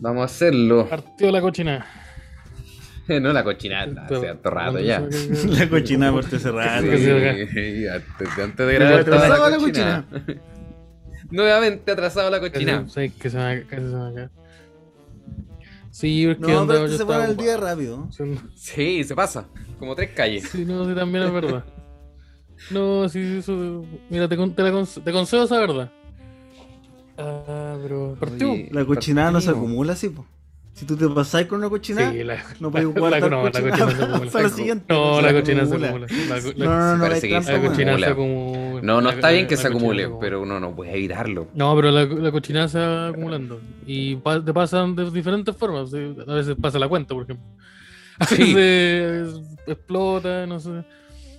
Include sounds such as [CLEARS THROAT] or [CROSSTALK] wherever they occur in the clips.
Vamos a hacerlo. Partió la cochina. [LAUGHS] no la cochinada, hace harto rato ya. [LAUGHS] La cochinada por hace rato. Sí, sí, acá. Sí, antes, antes de grabar estaba la la cochinada. [LAUGHS] Nuevamente atrasado la cochinada. Casi, que se me, se me acaba. Sí, es que No, onda, pero yo este se pone el día rápido. Sí, se pasa. Como tres calles. Sí, no, sí, también es verdad. No, sí, eso. Mira, te, te, la conce- te concedo esa verdad. Ah, pero. Partió. Oye, La cochinada no se acumula así, po. Si tú te pasás con una cochinada, Sí, la, no [LAUGHS] puedes la- guardar la- no, la cochinada cochina se [LAUGHS] para- acumula. para la siguiente. No, Se la cochina se acumula. No, la- no, no, parece hay que trampa, se la acumula. No, no La- está bien que la se acumule, pero uno no puede evitarlo. No, pero la, la cochinada se va acumulando. Y pa- te pasan de diferentes formas. A veces pasa la cuenta, por ejemplo. [LAUGHS] A Sí. veces explota, no sé.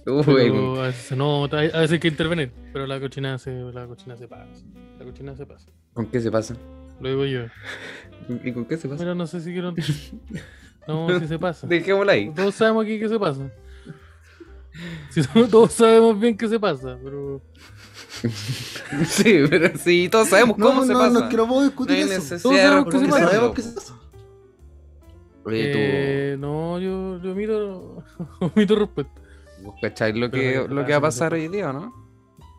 Uy, Pero a veces hay- a veces hay que intervenir. Pero la cochinada se, la cochinada se pasa. La cochinada se pasa. ¿con qué se pasa? Lo digo yo. [LAUGHS] ¿Y con qué se pasa? Mira, no sé si quiero. [LAUGHS] No, si se pasa. Dejémosla ahí. Todos sabemos aquí que se pasa. Si no, [LAUGHS] todos sabemos bien que se pasa, pero. Sí, pero sí, todos sabemos No, cómo no, se no, pasa. no, es que no puedo discutir hay eso. Todos sabemos que se sabemos que se pasa. Oye, tú, Eh, no, yo, yo omito, omito respuesta. ¿Vos cacháis lo que, lo que va a pasar hoy día, o no?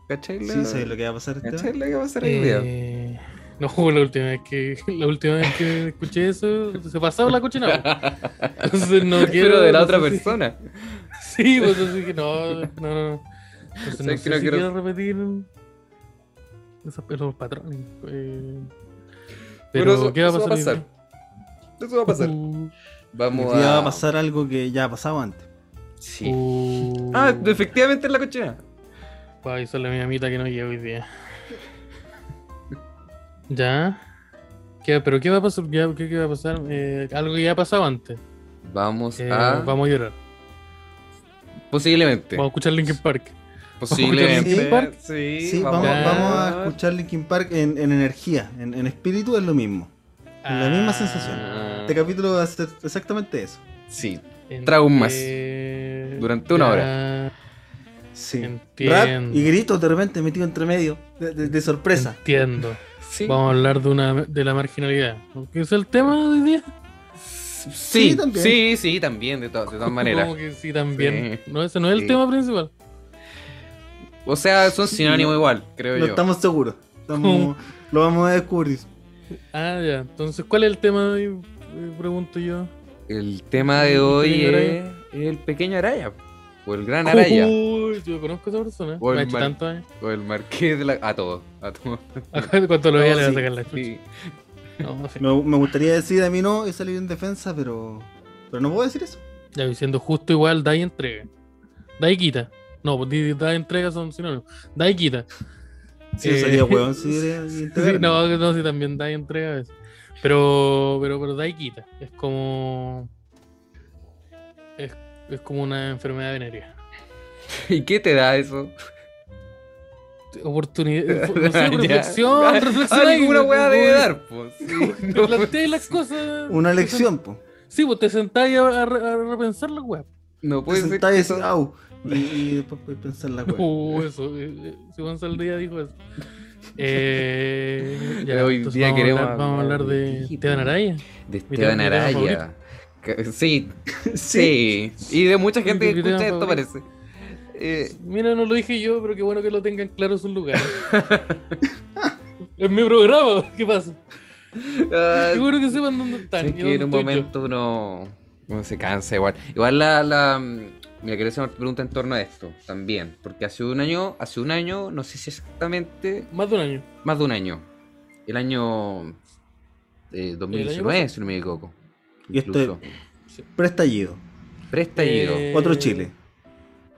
¿Cacháis Sí, lo, sé lo que va a pasar este ¿cacháis año. lo que va a pasar hoy día? Eh, no, [LAUGHS] la última vez que la última vez que escuché eso se pasaba la cochinada. Entonces no [LAUGHS] quiero. Pero de la no otra si- persona. [LAUGHS] Sí, pues así que no, no, no. no. Entonces no ¿Sabes sé si quiero- quiero repetir esos, esos patrones. eh, Pero pero, eso- ¿qué va a eso va a pasar? pasar. Eso va a pasar. Uh, Vamos Hoy día a... va a pasar algo que ya ha pasado antes. Sí. uh, Ah, efectivamente es la cochina. Voy a avisarle a mi amita que no llega hoy día. ¿Ya? ¿Qué, ¿Pero qué va a pasar? ¿qué, qué va a pasar? Eh, algo que ya ha pasado antes. Vamos Eh, a... Vamos a llorar. Posiblemente. Vamos a escuchar Linkin Park. Posiblemente. Linkin Park? Sí, Sí, vamos, a- vamos a escuchar Linkin Park en, en energía, en, en espíritu es lo mismo. La misma sensación. Ah, Este capítulo va a ser exactamente eso. Sí. Traumas. eh, Durante una ya, Sí. Entiendo. Rap y gritos de repente metido entre medio, de, de- de sorpresa. Entiendo. [LAUGHS] Sí. Vamos a hablar de, una, de la marginalidad. ¿Qué es el tema de hoy día? Sí, Sí, sí, también. sí, también, de, to- de todas [LAUGHS] maneras. Como que sí, también. Sí. No, ese no es el Sí. tema principal. O sea, son sinónimos igual, creo No yo. estamos seguros. Estamos- [LAUGHS] lo vamos a descubrir. Ah, ya. Entonces, ¿cuál es el tema de hoy? Eh, Pregunto yo. El tema de ¿El hoy es el pequeño Araya. O el gran Araya. Uy, yo conozco a esa persona. O el Me ha hecho mar- tantos años. O el marqués de la. A todos. A todos. [LAUGHS] Cuando lo No, vea le va a sacar la chucha. Sí. No, sí. Me, me gustaría decir a mí no y salir en defensa, pero. Pero no puedo decir eso. Ya diciendo justo igual, da y entrega. Da y quita. No, da y entrega son sinónimos. Da y quita. Sí, Eh, sería hueón si Sí, [LAUGHS] no, no, sí, también da y entrega a veces. Pero, pero, pero da y quita. Es como. Es, es como una enfermedad venérea. [LAUGHS] ¿Y qué te da eso? Oportunidad. [LAUGHS] No sé, Ya. reflexión, reflexión. ahí, Alguna weá debe como- dar, pues. Sí, [LAUGHS] Te planteas las cosas. Una lección, pues. Sí, pues te sentás a, a, a repensar la weá. No Te puede ser. sentás eso- au. Y, y después puedes pensar la hueá. Uh, eso. eh, eh, Si Gonzalo Díaz dijo eso. Eh, ya, Hoy día vamos, a queremos hablar, vamos a hablar de. Esteban Araya. De Esteban Araya. [LAUGHS] Sí, sí. Y de mucha gente que escucha esto parece. Eh, Mira, no lo dije yo, pero qué bueno que lo tengan claro sus lugares. [LAUGHS] [LAUGHS] es mi programa, ¿qué pasa? ah, Qué bueno que sepan dónde están. y que en un yo. momento uno, uno se cansa igual. Igual la, la mm, mira, quiero hacer una pregunta en torno a esto también. Porque hace un año, hace un año, no sé si exactamente, Más de un año. más de un año. El año eh, 2019, pasado? si no me equivoco. Y esto Incluso. Prestallido. Prestallido, Eh, Otro Chile.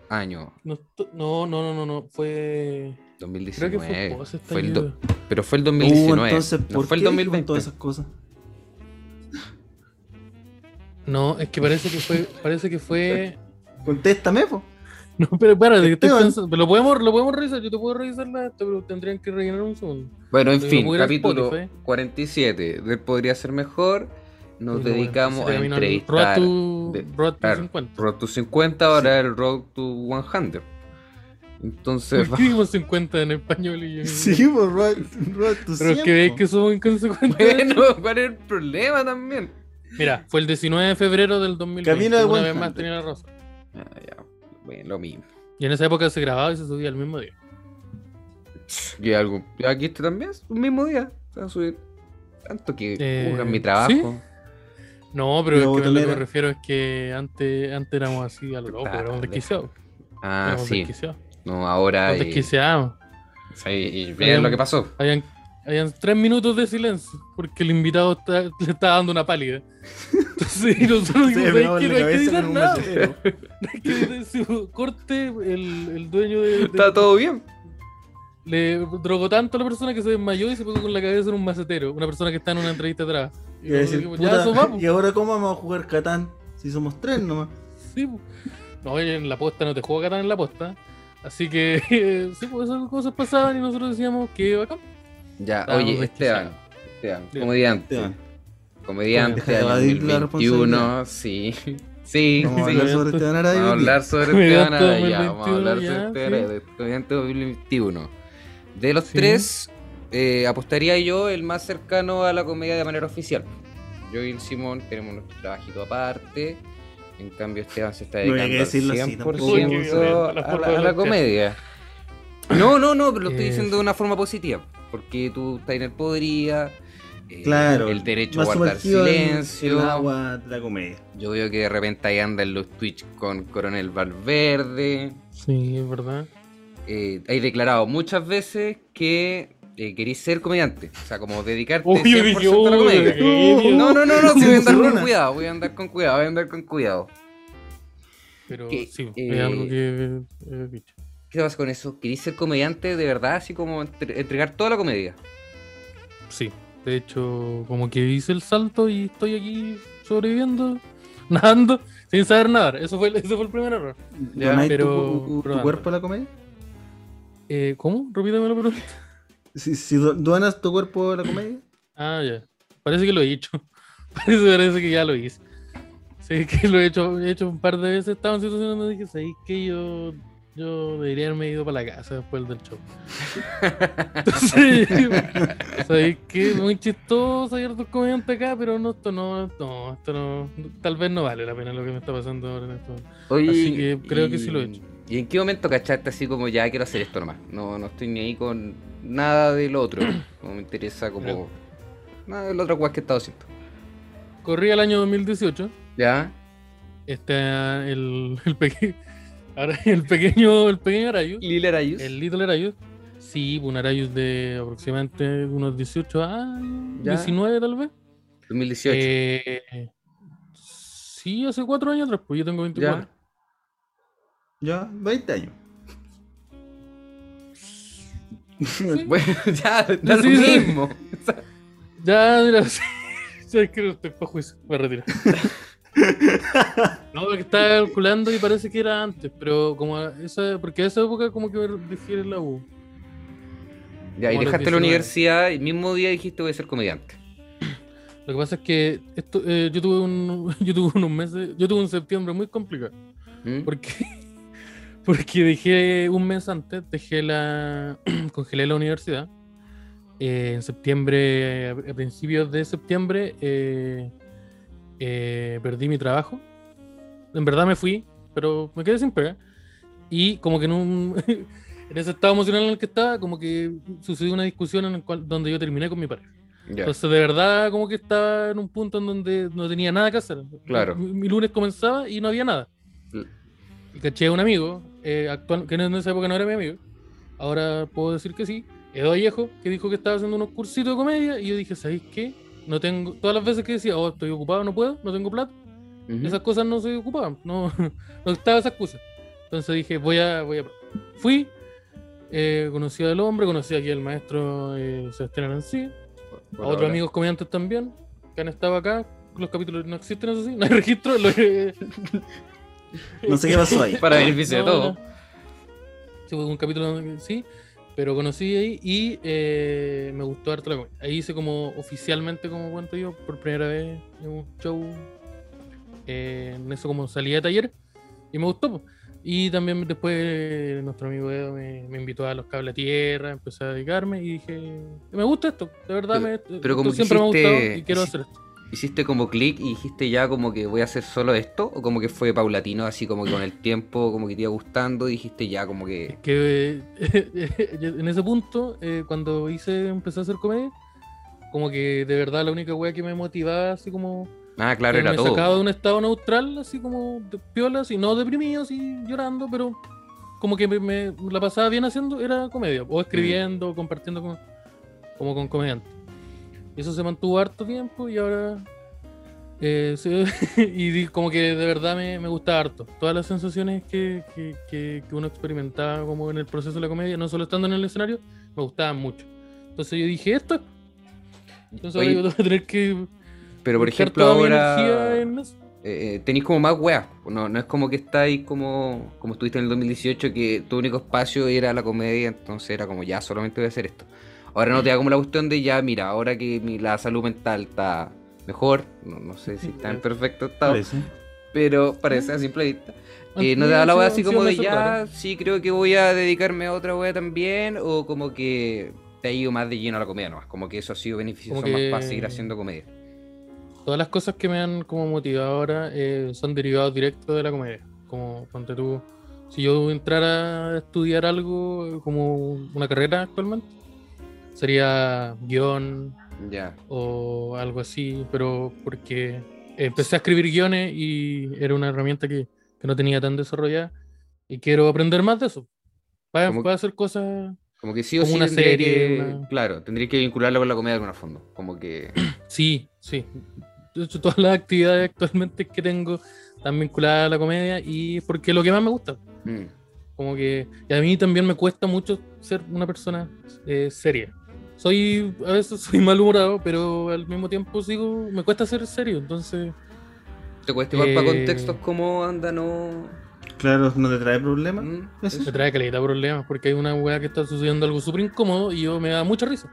año No, no, no, no, no, no, fue. Creo 2019. que fue Fue el do- pero fue el Uh, 2019. entonces, no ¿por fue el qué dijimos 2020. todas esas cosas? No, es que parece que fue. Parece que fue. [LAUGHS] Contéstame, po. No, pero espérate, que estoy Esteban. pensando. Lo podemos, lo podemos revisar, yo te puedo revisar la esto, pero tendrían que rellenar un segundo. Bueno, en fin, capítulo Spotify. 47. de Podría ser mejor. Nos dedicamos a entrevistar. Road to, de- Road to claro, 50. Road to 50, ahora el Road to 100. Entonces, ¿Por qué [LAUGHS] dimos 50 en español y yo? Sí, por robar, robar tu Pero es que veis que somos inconsecuentes. bueno, ¿cuál es el problema también? Mira, fue el 19 de febrero del 2020. Camino de una vez más tenía la razón. Ah, ya, bueno, lo mismo. Y en esa época se grababa y se subía el mismo día. Y algo, aquí este también es un mismo día. Se va a subir. Tanto que Eh, juzgan mi trabajo. No, pero es que lo que me refiero es que antes, antes éramos así a lo loco, éramos Tarde. desquiciados. Ah, éramos sí. desquiciados. No, ahora. Nos desquiciábamos. sí, y vean lo que pasó. Habían, habían tres minutos de silencio porque el invitado está- le estaba dando una pálida. Entonces, y nosotros [LAUGHS] dijimos, me "¿Sabes va qué? en [LAUGHS] no hay que editar nada. hay que si corte, el, el dueño de, de- Está todo bien. le drogó tanto a la persona que se desmayó y se pegó con la cabeza en un macetero. Una persona que está en una entrevista atrás. Y Y, a decir, dijimos, ya. ¿Y ahora cómo vamos a jugar Catán? Si somos tres nomás. Sí, po. no, oye, en la posta no te juego Catán en la posta. Así que, [LAUGHS] sí, pues esas cosas pasaban y nosotros decíamos que bacán. Ya, Estábamos oye, Esteban. desquiciados. Esteban, Diga. comediante. Esteban, Comediante de año evadir la 2021. Sí. Sí, Vamos a sí. hablar sobre Esteban Araya. Vamos a hablar sobre Comediante Esteban Araya. Vamos a 2021, hablar sobre Esteban Araya, Comediante 2021. De los Sí. tres, eh, apostaría yo el más cercano a la comedia de manera oficial. Yo y el Simón tenemos nuestro trabajito aparte. En cambio, Esteban se está No dedicando que al decirlo así 100% tampoco. Uy, qué violento, a la a comedia. No, no, no, pero lo estoy Eh, diciendo de una forma positiva. Porque tú estás en el podría. eh, Claro. El derecho a guardar silencio. El agua de la comedia. Yo veo que de repente ahí anda en los Twitch con Coronel Valverde. Sí, es verdad. Eh, hay declarado muchas veces que eh, querís ser comediante. O sea, como dedicarte Uy, yo 100% dije, a la comedia. No, no, no, no, sí, voy a andar con cuidado, voy a andar con cuidado, voy a andar con cuidado. Pero Que, sí, eh, es algo que he dicho. ¿Qué pasa con eso? ¿Querís ser comediante de verdad? Así como entre- entregar toda la comedia. Sí, de hecho, como que hice el salto y estoy aquí sobreviviendo, [LAUGHS] nadando, sin saber nadar. Eso fue, ese fue el primer error. Ya, ¿Donáis tu- pero tu, tu probando. cuerpo a la comedia? Eh, ¿Cómo? Repítame la pregunta. Si, si do- donas tu cuerpo a la comedia. Ah, ya. Parece que lo he hecho. [LAUGHS] Parece, parece que ya lo hice. Sí, que lo he hecho, he hecho un par de veces. Estaba en situaciones donde dije, ¿sabéis que yo, yo debería haberme ido para la casa después del show? Entonces, [LAUGHS] ¿sabéis que Muy chistoso, hay otros comediantes acá, pero no, esto no, no, esto no, tal vez no vale la pena lo que me está pasando ahora en esto. Oye, Así que creo que sí lo he hecho. ¿Y en qué momento cachaste así como ya quiero hacer esto nomás? No, no estoy ni ahí con nada del otro. [CLEARS THROAT] No me interesa como nada del otro cual que he estado haciendo. Corrí el año 2018. ¿Ya? Este, el, el, peque- ahora, [LAUGHS] el pequeño, el pequeño Arayus. Lila Arayus. El Little Arayus. Sí, un Arayus de aproximadamente unos 18 años, Ya. 19 tal vez. 2018. Eh, sí, hace cuatro años atrás, pues yo tengo 24. Ya, 20 años. [LAUGHS] Bueno, ya, da lo Sí, mismo. Ya, mira, [LAUGHS] sí, sabes que no estoy para juicio, me retiro. [LAUGHS] no, porque estaba calculando y parece que era antes, pero como esa, porque a esa época como que me dejé en la U. Ya, y dejaste la 19. universidad, el mismo día dijiste voy a ser comediante. Lo que pasa es que esto, eh, yo tuve un, yo tuve unos meses, yo tuve un septiembre muy complicado. ¿Mm? Porque, porque dejé un mes antes, dejé la. [CLEARS THROAT] congelé la universidad. Eh, en septiembre, a principios de septiembre, eh, eh, perdí mi trabajo. En verdad me fui, pero me quedé sin pega. Y como que en un. [LAUGHS] en ese estado emocional en el que estaba, como que sucedió una discusión en el cual, donde yo terminé con mi pareja. Ya. Entonces, de verdad, como que estaba en un punto en donde no tenía nada que hacer. Claro. Mi, mi lunes comenzaba y no había nada. Y caché a un amigo, eh, actual, que en esa época no era mi amigo, ahora puedo decir que sí, Edo Vallejo, que dijo que estaba haciendo unos cursitos de comedia, y yo dije, ¿sabéis qué? No tengo, todas las veces que decía, oh, estoy ocupado, no puedo, no tengo plata, esas cosas no se ocupaban, no, [LAUGHS] no estaba esa excusa. Entonces dije, voy a, voy a. Fui, eh, conocí al hombre, conocí aquí al maestro eh, Sebastián Arancía, Por a otros amigos comediantes también, que han estado acá. Los capítulos no existen, eso sí, [LAUGHS] no hay registro. lo- No sé qué pasó ahí. Para beneficio de No, todo. no. Sí, un capítulo donde sí, pero conocí ahí y eh, me gustó harto la comedia. Ahí hice como oficialmente, como cuento yo, por primera vez en un show, eh, en eso como salida de taller, y me gustó. Y también después eh, nuestro amigo Edo me, me invitó a los cables a tierra, empecé a dedicarme y dije, me gusta esto, de verdad, Pero- me, pero esto como siempre me ha gustado y quiero hacer esto. ¿Hiciste como clic y dijiste ya como que voy a hacer solo esto? ¿O como que fue paulatino, así como que con el tiempo, como que te iba gustando y dijiste ya como que... que [LAUGHS] eh, en ese punto, eh, cuando hice, empecé a hacer comedia, como que de verdad la única wea que me motivaba, así como Ah, claro, era me todo. sacaba de un estado neutral, así como de piola, así, no deprimido, así llorando, pero como que me, me la pasaba bien haciendo, era comedia, o escribiendo, o compartiendo con, como con comediantes. Eso se mantuvo harto tiempo y ahora. eh, [LAUGHS] se- y como que de verdad me, me gusta harto. Todas las sensaciones que, que, que- que uno experimentaba como en el proceso de la comedia, no solo estando en el escenario, me gustaban mucho. Entonces yo dije, esto es. Entonces Oye, ahora yo [LAUGHS] tengo que tener que. pero por ejemplo ahora... eso. eh, tenéis como más weas. No, no es como que estáis como, como estuviste en el 2018, que tu único espacio era la comedia, entonces era como ya, solamente voy a hacer esto. Ahora no te da como la cuestión de ya, mira, ahora que mi- la salud mental está mejor, no, no sé si está en perfecto estado, Parece. pero parece a simple vista. Eh, no te da la wea así como de ya, sí, creo que voy a dedicarme a otra wea también, o como que te ha ido más de lleno a la comedia nomás, como que eso ha sido beneficioso más para seguir haciendo comedia. Todas las cosas que me han como motivado ahora eh, son derivados directos de la comedia. Como ponte tú, si yo entrara a estudiar algo eh, como una carrera actualmente, sería guion Ya. o algo así, pero porque empecé a escribir guiones y era una herramienta que, que no tenía tan desarrollada y quiero aprender más de eso. Para, para hacer cosas, Como que sí o Como sí una serie, que, una- claro, tendría que vincularlo con la comedia de alguna forma. Como que. [CLEARS THROAT] sí, sí. De hecho, todas las actividades actualmente que tengo están vinculadas a la comedia y porque es lo que más me gusta. mm, Como que y a mí también me cuesta mucho ser una persona eh, seria. Soy, a veces soy malhumorado, pero al mismo tiempo sigo, me cuesta ser serio, entonces Te cuesta igual para Eh, contextos como anda, no. Claro, no te trae problemas. Mm, [LAUGHS] Eso. me trae caleta de problemas, porque hay una weá que está sucediendo algo súper incómodo y yo me da mucha risa.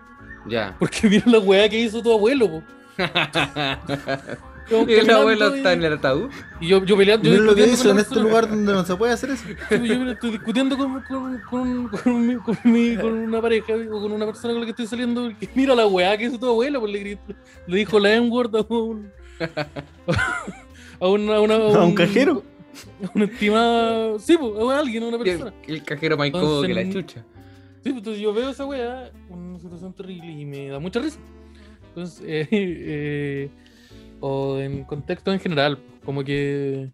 Ya. Porque [LAUGHS] mira la weá que hizo tu abuelo, po. [LAUGHS] Como y el abuelo y- está en el ataúd. Y yo, yo peleando, yo Mira lo que hizo con en este lugar donde no se puede hacer eso. Yo estoy discutiendo con, con, con, con, mi- con mi- con una pareja o con una persona con la que estoy saliendo. porque Mira la weá que hizo tu abuelo, pues le gritó. Le dijo la N-word a un. A, una, a, una, ¿A un cajero? A una estimada. Sí, pues, a alguien, a una persona. el cajero más incómodo que la chucha. Sí, pues, entonces yo veo esa weá, una situación terrible y me da mucha risa. Entonces, [LAUGHS] eh, eh, o en contexto en general, como que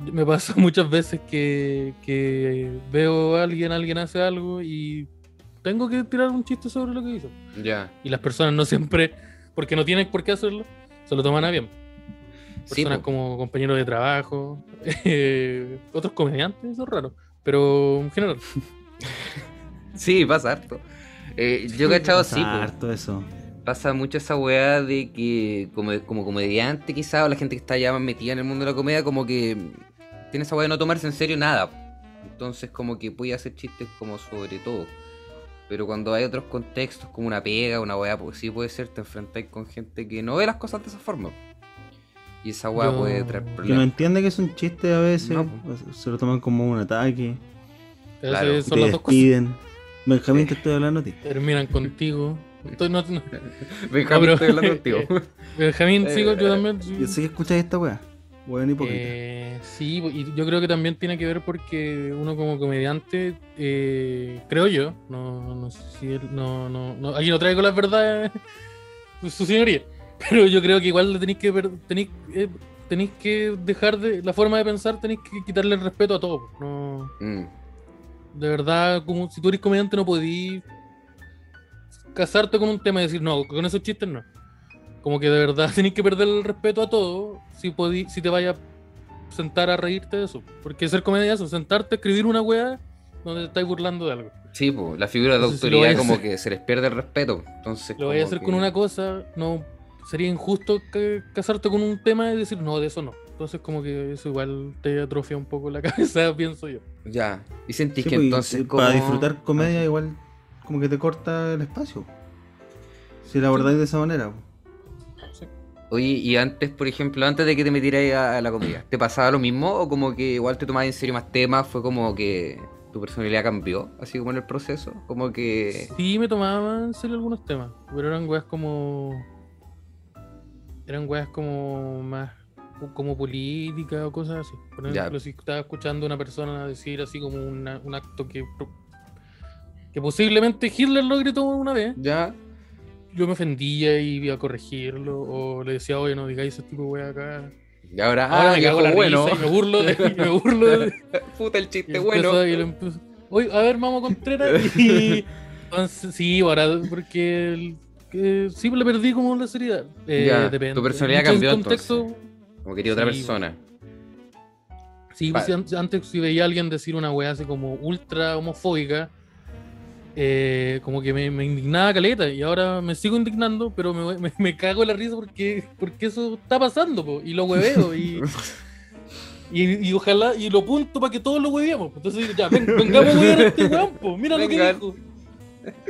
me pasa [LAUGHS] muchas veces que, que veo a alguien, alguien hace algo y tengo que tirar un chiste sobre lo que hizo. Ya. Y las personas no siempre, porque no tienen por qué hacerlo, se lo toman a bien. Personas como compañeros de trabajo, eh, [LAUGHS] otros comediantes, eso es raro, pero en general. [LAUGHS] Sí, pasa harto. Eh, yo he cachado sí, po. Harto eso. Pasa mucho esa weá de que como, como comediante quizá o la gente que está ya más metida en el mundo de la comedia como que tiene esa weá de no tomarse en serio nada. Entonces como que puede hacer chistes como sobre todo. Pero cuando hay otros contextos como una pega, una weá, pues sí puede ser, te enfrentáis con gente que no ve las cosas de esa forma. Y esa weá Yo- puede traer Que Que no problemas. entiende que es un chiste a veces. No, se lo toman como un ataque. Claro. Son te las dos cosas. despiden. Benjamín, te estoy hablando a ti. Terminan contigo. Estoy- no- no- Benjamín, pero- estoy hablando contigo. [LAUGHS] Benjamín, Eh, sigo yo también. sí. Yo sé que escuchas esta weá. Weón hipócrita. Eh, sí, y yo creo que también tiene que ver porque uno como comediante, eh, creo yo, no, no sé si él- no, no, no, aquí no traigo las verdades, [LAUGHS] su señoría, pero yo creo que igual le tenéis que ver- tenéis, eh, tenéis que dejar de la forma de pensar, tenéis que quitarle el respeto a todo. No, Mm, de verdad, como si tú eres comediante no podís casarte con un tema y decir, no, con esos chistes no. Como que de verdad [LAUGHS] tenés que perder el respeto a todo si, podí, si te vayas a sentar a reírte de eso. Porque ser comedia es sentarte a escribir una weá donde te estáis burlando de algo. Sí, pues la figura de si autoridad a como hacer- que se les pierde el respeto. Entonces, Lo vayas a hacer con que- una cosa, no sería injusto que- casarte con un tema y decir, no, de eso no. Entonces como que eso igual te atrofia un poco la [LAUGHS] cabeza, pienso yo. Ya. Y sentís Sí, que pues, entonces y como... Para disfrutar comedia, igual como que te corta el espacio. Si la abordáis de esa manera. Sí. Oye, y antes, por ejemplo, antes de que te metieras a, a la comedia, ¿te pasaba lo mismo? ¿O como que igual te tomabas en serio más temas? ¿Fue como que tu personalidad cambió, así como en el proceso? Como que... Sí, me tomaba en serio algunos temas, pero eran weas como. Eran weas como más. como política o cosas así. Por Ya. ejemplo, si estaba escuchando a una persona decir así como una- un acto que. Que posiblemente Hitler lo gritó una vez, Ya, yo me ofendía y iba a corregirlo, o le decía, oye, no digáis ese tipo de wea acá. y ahora, Ahora ah, me cago en la bueno. risa y me burlo de. y me burlo de [LAUGHS] Puta el chiste bueno. y le empezó, Oye, a ver, vamos Contreras. [LAUGHS] Y entonces, sí, ahora, porque el- que sí le perdí como la seriedad. Eh, Ya, depende. tu personalidad Mucho cambió, contexto, Como quería otra Sí, persona. Sí, pues, antes si veía a alguien decir una weá así como ultra homofóbica, eh, como que me, me indignaba caleta y ahora me sigo indignando, pero me, me, me cago en la risa porque, porque eso está pasando po, y lo hueveo y, [LAUGHS] y, y ojalá y lo punto para que todos lo hueveamos. Entonces ya, ven- vengamos a huevear a este weón, po, mira lo que dijo.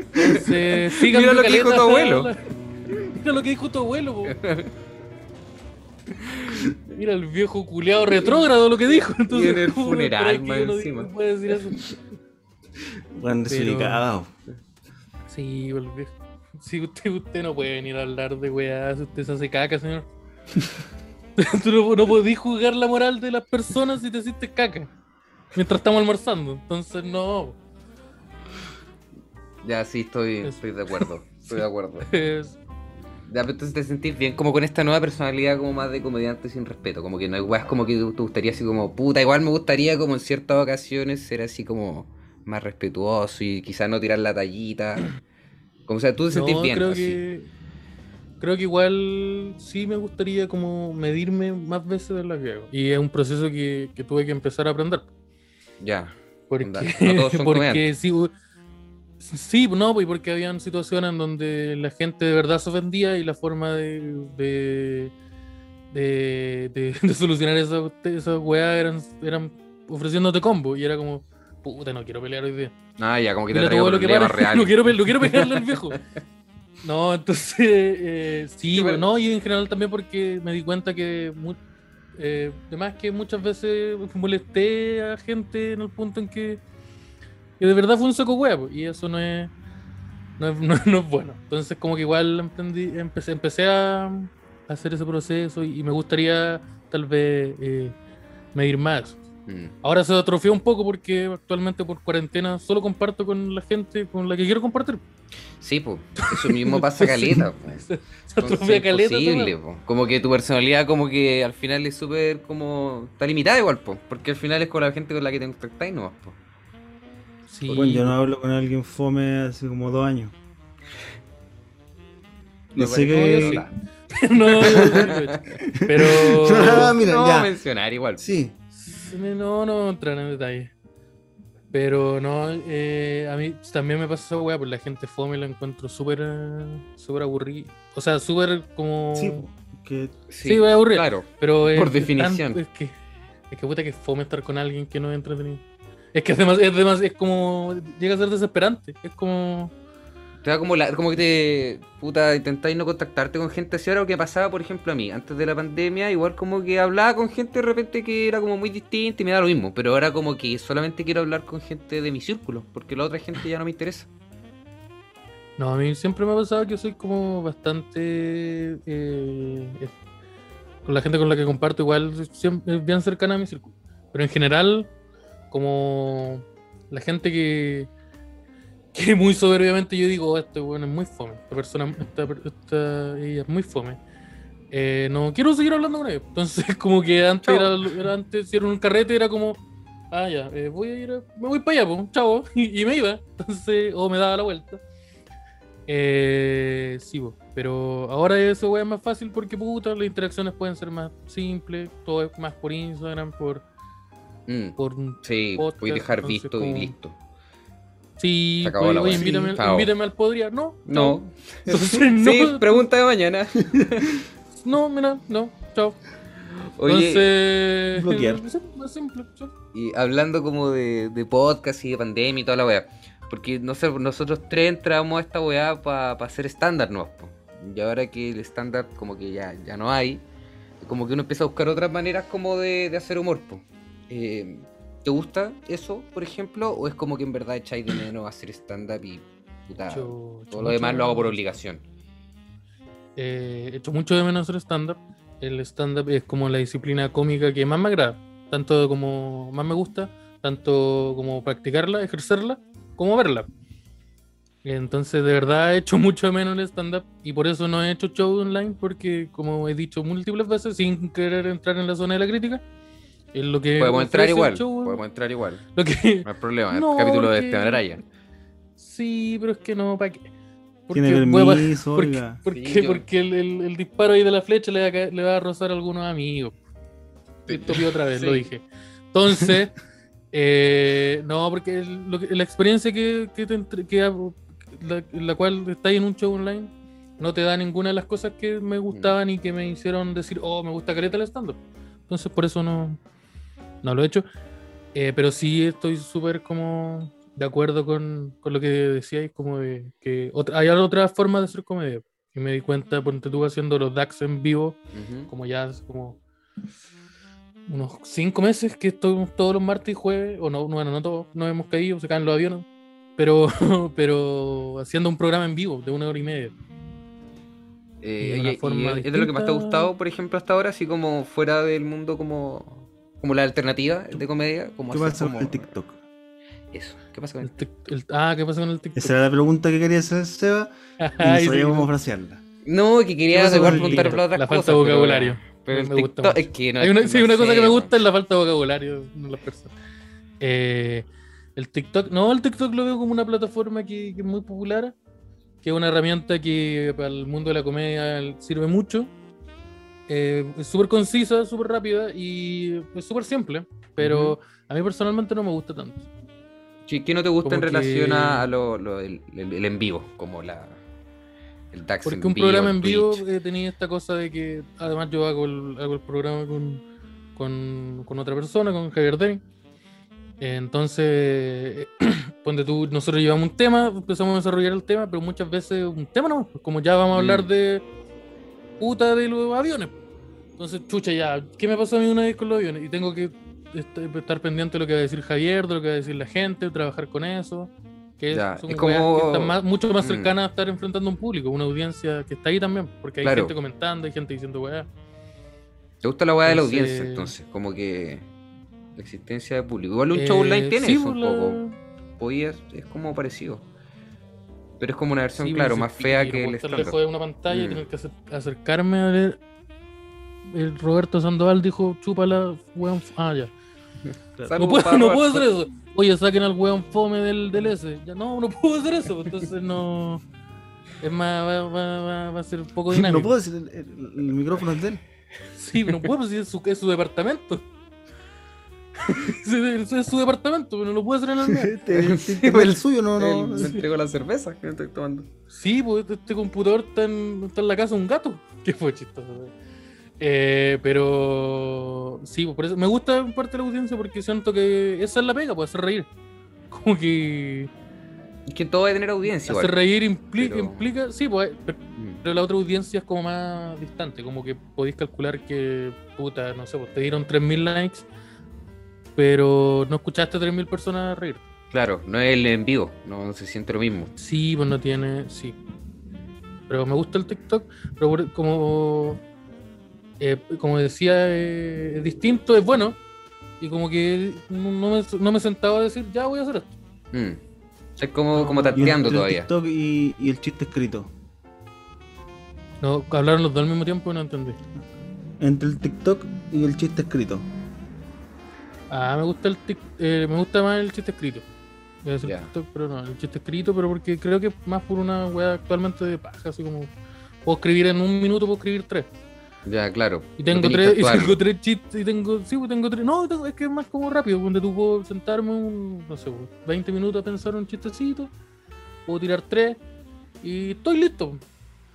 Entonces, Mira lo que dijo tu abuelo. [LAUGHS] Mira lo que dijo tu abuelo. po. Mira el viejo culeado retrógrado lo que dijo. [LAUGHS] Entonces, en el ¿cómo funeral, más no encima. decir eso? Bueno, desubicado. Sí, viejo. Sí, usted, usted no puede venir a hablar de weá si usted se hace caca, señor. [LAUGHS] Tú no, no podés juzgar la moral de las personas si te hiciste caca. Mientras estamos almorzando. Entonces, no. Ya, sí, estoy, estoy de acuerdo. Estoy de acuerdo. [LAUGHS] Es- Ya, pero entonces te sentís bien como con esta nueva personalidad como más de comediante sin respeto. Como que no hay weas como que te gustaría así como, puta, igual me gustaría como en ciertas ocasiones ser así como más respetuoso y quizás no tirar la tallita. [CLEARS THROAT] Como sea, tú te sentís no, bien. creo así. que. Creo que igual sí me gustaría como medirme más veces de las que hago. Y es un proceso que, que tuve que empezar a aprender. Ya. Porque, no todos son [LAUGHS] porque sí, sí, no, pues porque habían situaciones en donde la gente de verdad se ofendía y la forma de, de, de, de- [LAUGHS] de solucionar esa, esa weá eran, eran ofreciéndote combo y era como, puta, no quiero pelear hoy día. Ah, ya, como que te abuelo que [LAUGHS] reales. No quiero, no quiero pegarle al viejo. No, entonces, eh, sí, Sí, bueno, pero- no, y en general también porque me di cuenta que, mu- eh, además que muchas veces molesté a gente en el punto en que, que de verdad fue un saco huevo, y eso no es, no es, [LAUGHS] no- no es bueno. Entonces, como que igual emprendí, empecé, empecé a, a hacer ese proceso y, y me gustaría tal vez eh, medir más. Mm. Ahora se atrofió un poco porque actualmente por cuarentena solo comparto con la gente con la que quiero compartir. Sí, pues. Eso mismo pasa caleta. po. Se, se atrofia caleta. po. Como que tu personalidad como que al final es súper como... Está limitada igual, po. Porque al final es con la gente con la que te contactáis nomás, po. Sí. Bueno, yo no hablo con alguien fome hace como dos años. No sé qué. no, no, no, pero Ah, mira, no ya. mencionar igual. Sí. No, no entrar en detalle. Pero no, eh, a mí también me pasa esa weá, pues la gente fome la encuentro súper eh, súper aburrida. O sea, súper como. Sí. Que Sí, voy a aburrir. Claro. Pero es, Por es definición. tan- es que, es que puta que fome estar con alguien que no es entretenido. Es que además es, demas- es como. Llega a ser desesperante. Es como. Te da como la, como que te puta intentáis no contactarte con gente así ahora lo que pasaba por ejemplo a mí antes de la pandemia igual como que hablaba con gente de repente que era como muy distinta y me da lo mismo pero ahora como que solamente quiero hablar con gente de mi círculo porque la otra gente ya no me interesa No, a mí siempre me ha pasado que soy como bastante. eh, con la gente con la que comparto, igual siempre, bien cercana a mi círculo. Pero en general, como la gente que. Que muy soberbiamente yo digo, "Oh, este bueno es muy fome. Esta persona, esta, esta- ella es muy fome. Eh, no quiero seguir hablando con ella. Entonces, [LAUGHS] como que antes era, era antes, si era un carrete, era como. Ah, ya, eh, voy a ir a- me voy para allá, pues, chao. [LAUGHS] Y, y me iba. Entonces, o me daba la vuelta. Eh, sí, po. pero ahora eso weá, es más fácil porque puta, las interacciones pueden ser más simples, todo es más por Instagram, por, Mm, por sí podcast, voy a dejar visto y como- listo sí, oye, weá. invítame, Chao. invítame al podría, no, no chao. [LAUGHS] Entonces, [LAUGHS] no, sí pregunta de mañana [LAUGHS] no, mira, no, chao. oye Entonces, bloquear. más simple, sí. y hablando como de, de podcast y de pandemia y toda la weá porque no sé nosotros tres entramos a esta weá para hacer estándar no Y ahora que el stand-up como que ya, ya no hay, como que uno empieza a buscar otras maneras como de, de hacer humor. po. Eh, ¿Te gusta eso, por ejemplo? ¿O es como que en verdad echáis de menos hacer stand-up y puta, todo lo demás lo hago por obligación? Eh, he hecho mucho de menos hacer stand-up. El stand-up es como la disciplina cómica que más me agrada. Tanto como más me gusta, tanto como practicarla, ejercerla, como verla. Entonces, de verdad, [LAUGHS] he hecho mucho de menos el stand-up y por eso no he hecho show online, porque, como he dicho múltiples veces, sin querer entrar en la zona de la crítica, es lo que. Podemos entrar igual, show, podemos entrar igual. lo que- No hay problema, [LAUGHS] No, el capítulo de porque- Esteban Araya. Sí, pero es que no, ¿para qué? Tiene voy a- permiso, porque, oiga. porque, Sí, yo- porque el, el- el disparo ahí de la flecha le va a, le va a rozar a algunos amigos. Esto vi otra vez, lo Sí. dije. Entonces, [LAUGHS] eh, no, porque el- lo que- la experiencia que, que te entre- que la, la cual está en un show online no te da ninguna de las cosas que me gustaban y que me hicieron decir, oh, me gusta careta el stand-up. Entonces, por eso no, no lo he hecho. Eh, pero sí estoy súper como de acuerdo con, con lo que decíais, como de que otra- hay otra forma de hacer comedia. Y me di cuenta, ponte tú haciendo los DAX en vivo, como ya hace como unos cinco meses que estoy todos los martes y jueves, o no, bueno, no todos, no hemos caído, se caen los aviones, pero, [LAUGHS] pero haciendo un programa en vivo de una hora y media. Eh, y- y es de lo que más te ha gustado, por ejemplo, hasta ahora, así como fuera del mundo como, como la alternativa de comedia. Como ¿Qué pasa con el TikTok? Eso, ¿qué pasa con El el el- ah, ¿qué pasa con el TikTok? Esa era la pregunta que quería hacer el Seba [LAUGHS] y no sabía cómo no. frasearla. No, que ¿Qué quería el preguntar TikTok? por otras La cosas. falta de pero- vocabulario. Pero el Me gusta TikTok mucho. es que no Hay una, no sí, una cosa que me gusta es la falta de vocabulario de las personas. Eh, el TikTok, no, el TikTok lo veo como una plataforma que, que es muy popular, que es una herramienta que para el mundo de la comedia sirve mucho. Eh, es súper concisa, súper rápida y es súper simple, pero a mí personalmente no me gusta tanto. Sí, ¿Qué no te gusta en Como relación que- a, a lo, lo- el, el- el en vivo? Como la, el DAX Porque en un vivo, programa en vivo eh, tenía esta cosa de que además yo hago el, hago el programa con, con, con otra persona, con Javier Denning. Eh, Entonces, [CLEARS THROAT] ponte tú, nosotros llevamos un tema, empezamos a desarrollar el tema, pero muchas veces un tema no, como ya vamos a hablar Mm. de puta de los aviones. Entonces, chucha, ya, ¿qué me pasó a mí una vez con los aviones? Y tengo que est- estar pendiente de lo que va a decir Javier, de lo que va a decir la gente, trabajar con eso. Que Ya, son es como- que están más- mucho más Mm. cercanas a estar enfrentando a un público, una audiencia que está ahí también, porque hay Claro. gente comentando, hay gente diciendo weá. ¿Te gusta la weá de la audiencia entonces? Como que la existencia de público. Igual un Eh, show online tiene sí, eso pues, un la- poco. Podías, es como parecido. Pero es como una versión, sí, claro, pues, más fea y que el estándar. lejos de una pantalla y Mm. tener que acer- acercarme a ver. El Roberto Sandoval dijo, chúpala, weón. Ah, ya. [LAUGHS] No puedo, no puedo hacer eso. Oye, saquen al weón fome del, del S. Ya, no, no [LAUGHS] puedo hacer eso. Entonces no. Es más, va, va- va- va a ser un poco [LAUGHS] dinámico. No puedo decir, el, el- el micrófono es de él. Sí, pero no puedo, pues, si es su, es su departamento. [LAUGHS] Es su departamento, pero no lo puede hacer en el mío. Este, Sí, este, [LAUGHS] el suyo no, no. Me entregó la cerveza que me estoy tomando. Sí, pues este computador está en, está en la casa de un gato. [LAUGHS] Que fue chistoso. Eh, pero sí, pues, por eso me gusta en parte la audiencia porque siento que esa es la pega, pues hacer reír. Como que Es que todo va a tener audiencia hacer igual. reír implica, pero- implica, sí, pues, pero, Mm. pero la otra audiencia es como más distante, como que podéis calcular que, puta, no sé, pues te dieron 3.000 likes, pero no escuchaste a 3.000 personas reír. Claro, no es el en vivo, no se siente lo mismo. Sí, pues no tiene. Sí. Pero me gusta el TikTok. Pero como. eh, como decía, eh, es distinto, es bueno. Y como que no, no me, no me sentaba a decir, ya voy a hacer esto. Mm. Es como, No, como y Y tanteando entre todavía. El TikTok y, y el chiste escrito. No, hablaron los dos al mismo tiempo y no entendí. Entre el TikTok y el chiste escrito. Ah, me gusta el tic- eh, me gusta más el chiste escrito. Voy a decir. TikTok, pero no, el chiste escrito, pero porque creo que es más por una weá actualmente de paja, así como. Puedo escribir en un minuto, puedo escribir tres. Ya, claro. Y tengo No tres, y tengo tres chistes, y tengo, sí, pues tengo tres, no, tengo- es que es más como rápido, donde tú puedo sentarme un, no sé, pues, 20 minutos a pensar un chistecito, puedo tirar tres, y estoy listo.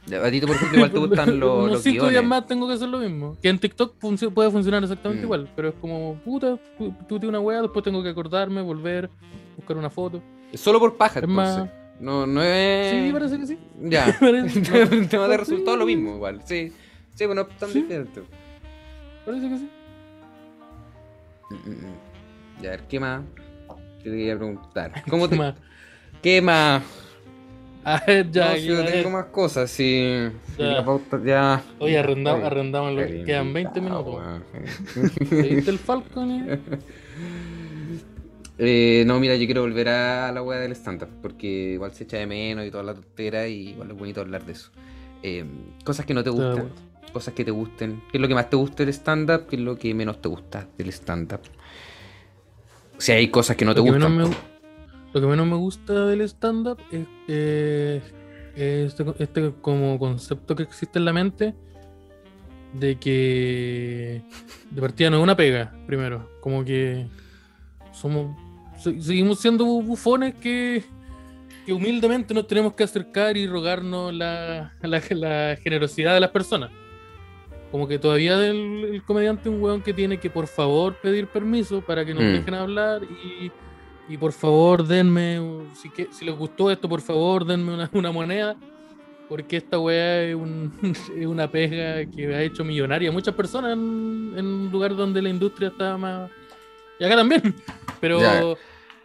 A ti, por ejemplo, igual te [LAUGHS] gustan los, Unos los cinco días más tengo que hacer lo mismo. Que en TikTok puede funcionar exactamente Mm. igual, pero es como, puta, tú, tienes una weá, después tengo que acordarme, volver, buscar una foto. Solo por paja, Es entonces. más, No, no es. Sí, parece que sí. [LAUGHS] Ya. El tema de Sí. resultado lo mismo, igual. Sí. Sí, bueno, tan Sí. diferente. Parece que sí. Mm, mm. Ya, a ver, ¿qué más? ¿Qué te quería preguntar? [LAUGHS] ¿Cómo te... ¿Qué más? ¿Qué más? A [LAUGHS] ver, ya. no, si yo tengo más cosas, Ya. La pauta ya. Oye, arrendamos, arrendamos lo- Qué Quedan 20 invitado, minutos. weón. [LAUGHS] ¿Te viste el Falcon? eh? [LAUGHS] Eh, no, mira, yo quiero volver a la weá del stand-up, porque igual se echa de menos y toda la tontera, y igual es bonito hablar de eso. Eh, cosas que no te gustan, cosas que te gusten. ¿Qué es lo que más te gusta del stand-up? ¿Qué es lo que menos te gusta del stand-up? Si hay cosas que no te que gustan. menos me- Lo que menos me gusta del stand-up es eh, este, este como concepto que existe en la mente de que de partida no es una pega, primero. Como que somos se- seguimos siendo bu- bufones que, que humildemente nos tenemos que acercar y rogarnos la, la, la generosidad de las personas. Como que todavía el, el comediante es un weón que tiene que por favor pedir permiso para que nos Mm. dejen hablar y, y por favor denme, si, que, si les gustó esto, por favor denme una, [LAUGHS] una moneda. Porque esta weá es, un- [LAUGHS] es una pega que ha hecho millonaria a muchas personas en, en un lugar donde la industria está más... Y acá también. [LAUGHS] Pero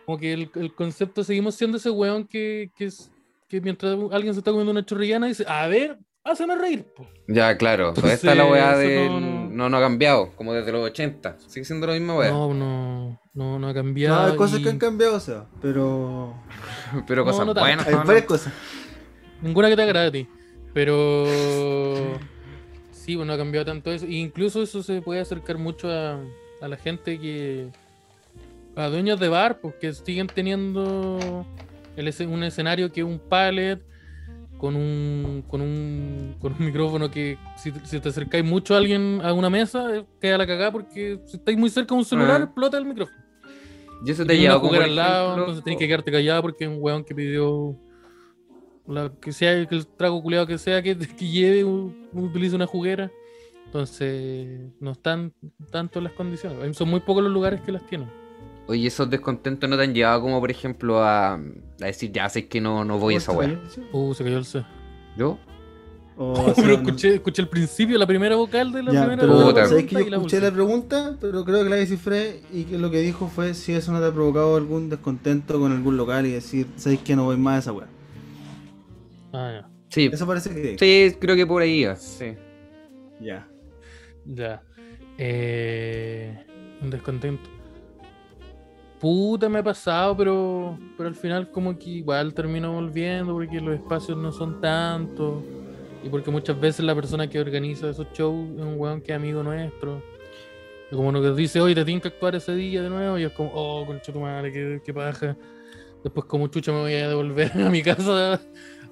como que el, el concepto seguimos siendo ese weón que, que, es, que mientras alguien se está comiendo una chorrillana dice, a ver, hazme reír. po". Ya, claro. Entonces, esta es la weá de. no- No, no- no, ha cambiado, como desde los 80. Sigue siendo la misma weá. No, no, no, no ha No, cambiado. hay cosas y que han cambiado, o sea, pero. [LAUGHS] Pero No, cosas no buenas. Hay ¿no? varias cosas. Ninguna que te agrade a ti. Pero sí, bueno, ha cambiado tanto eso. E incluso eso se puede acercar mucho a, a la gente que. a dueños de bar, porque siguen teniendo el un escenario que es un pallet con un, con un, con un micrófono que si, si te acercáis mucho a alguien a una mesa, eh, queda la cagada porque si estáis muy cerca de un celular, Ah. explota el micrófono. Yo eso Y te como. juguera por al lado, ejemplo, entonces tenés que quedarte callado porque es un weón que pidió la, que sea que el trago culeado que sea que, que lleve utilice una juguera. Entonces no están tanto las condiciones. Son muy pocos los lugares que las tienen. Oye, esos descontentos no te han llevado como, por ejemplo, a, a decir, ya sé que no, no voy a esa weá. Uh, se cayó el C. ¿Yo? O, o sea, pero no- escuché, escuché el principio, la primera vocal de la Ya, primera pero Puta. ¿sabes que yo la escuché la pregunta, pero creo que la descifré y que lo que dijo fue si eso no te ha provocado algún descontento con algún local y decir, ¿sabes que no voy más a esa weá? Ah, Sí. Eso parece que. Sí, creo que por ahí iba. Sí. Ya. ya. Ya. Eh, un descontento. Puta, me ha pasado, pero, pero al final como que igual termino volviendo porque los espacios no son tantos. Y porque muchas veces la persona que organiza esos shows es un weón que es amigo nuestro. Y como nos dice, oye, te tienes que actuar ese día de nuevo. Y es como, oh, concha tu madre, qué, qué paja. Después como chucha me voy a devolver [LAUGHS] a mi casa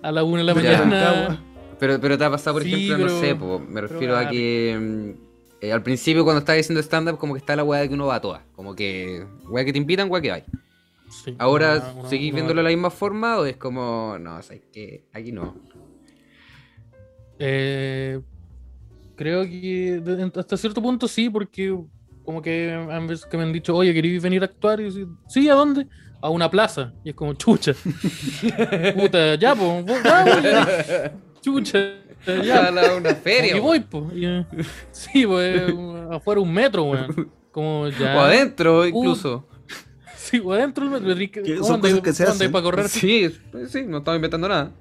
a la una de la mañana. Pero, pero te ha pasado, por Sí, ejemplo, no sé, po, me refiero a que eh, al principio cuando estás haciendo stand-up como que está la weá de que uno va a todas. Como que weá que te invitan, weá que hay. Sí, Ahora, una- una- ¿seguís una- viéndolo de la misma forma o es como, no, o sea, es que aquí no? Eh, creo que hasta cierto punto sí, porque como que han veces que me han dicho, oye, ¿queréis venir a actuar? Y yo, sí, ¿a dónde? A una plaza. Y es como, chucha. [LAUGHS] Puta, ya, pues, [LAUGHS] chucha. Ya, A la- una feria. y voy, pues. [LAUGHS] y, Sí, pues, eh, afuera un metro, weón. Como ya. O adentro, incluso. Sí, o adentro del metro. son ¿dónde- cosas que se hacen. para correr? Sí, sí, no estaba inventando nada.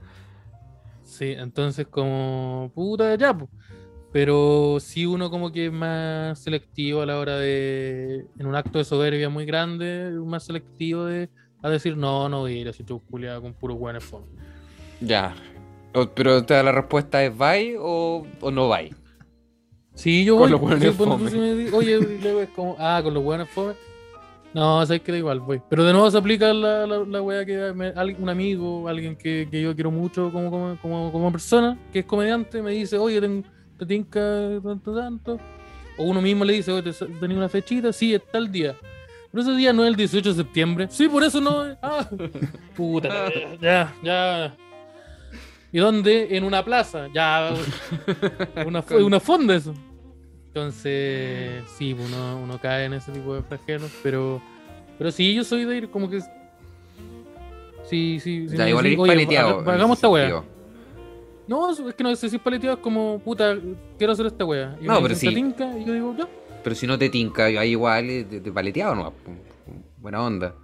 Sí, entonces como puta ya, po. pero sí uno como que es más selectivo a la hora de, en un acto de soberbia muy grande, más selectivo de a decir no, no voy a ir así tú culiado con puro buenos fome. Ya. O- pero te da la respuesta es bye o, o no bye. Sí, yo Con voy. los buenos sí, fome. Oye, luego es como, ah, con los buenos fome. No, sabes que da igual, voy. Pero de nuevo se aplica la, la, la wea que me- un amigo, alguien que, que yo quiero mucho como, como, como, como persona, que es comediante, me dice, oye, ten- te tinca tanto, tanto. O uno mismo le dice, oye, ¿te- tenía una fechita, sí, es tal día. Pero ese día no es el 18 de septiembre. Sí, por eso no. Ah, [LAUGHS] puta, ya, ya. ¿Y dónde? En una plaza. Ya, [LAUGHS] una, una fonda eso. Entonces, sí, uno, uno cae en ese tipo de flagelos, pero, pero sí, yo soy de ir como que Sí, sí, sí. Ya, igual "Oye, paleteado. Hagamos esta wea. No, es que no sé si es paleteado, es como, puta, quiero hacer esta wea. Y No, me pero dicen, sí. "¿Te tinca?", Y yo digo, ya. Pero si no te tinca, ahí igual eh, te, te paleteado, ¿no? Buena onda.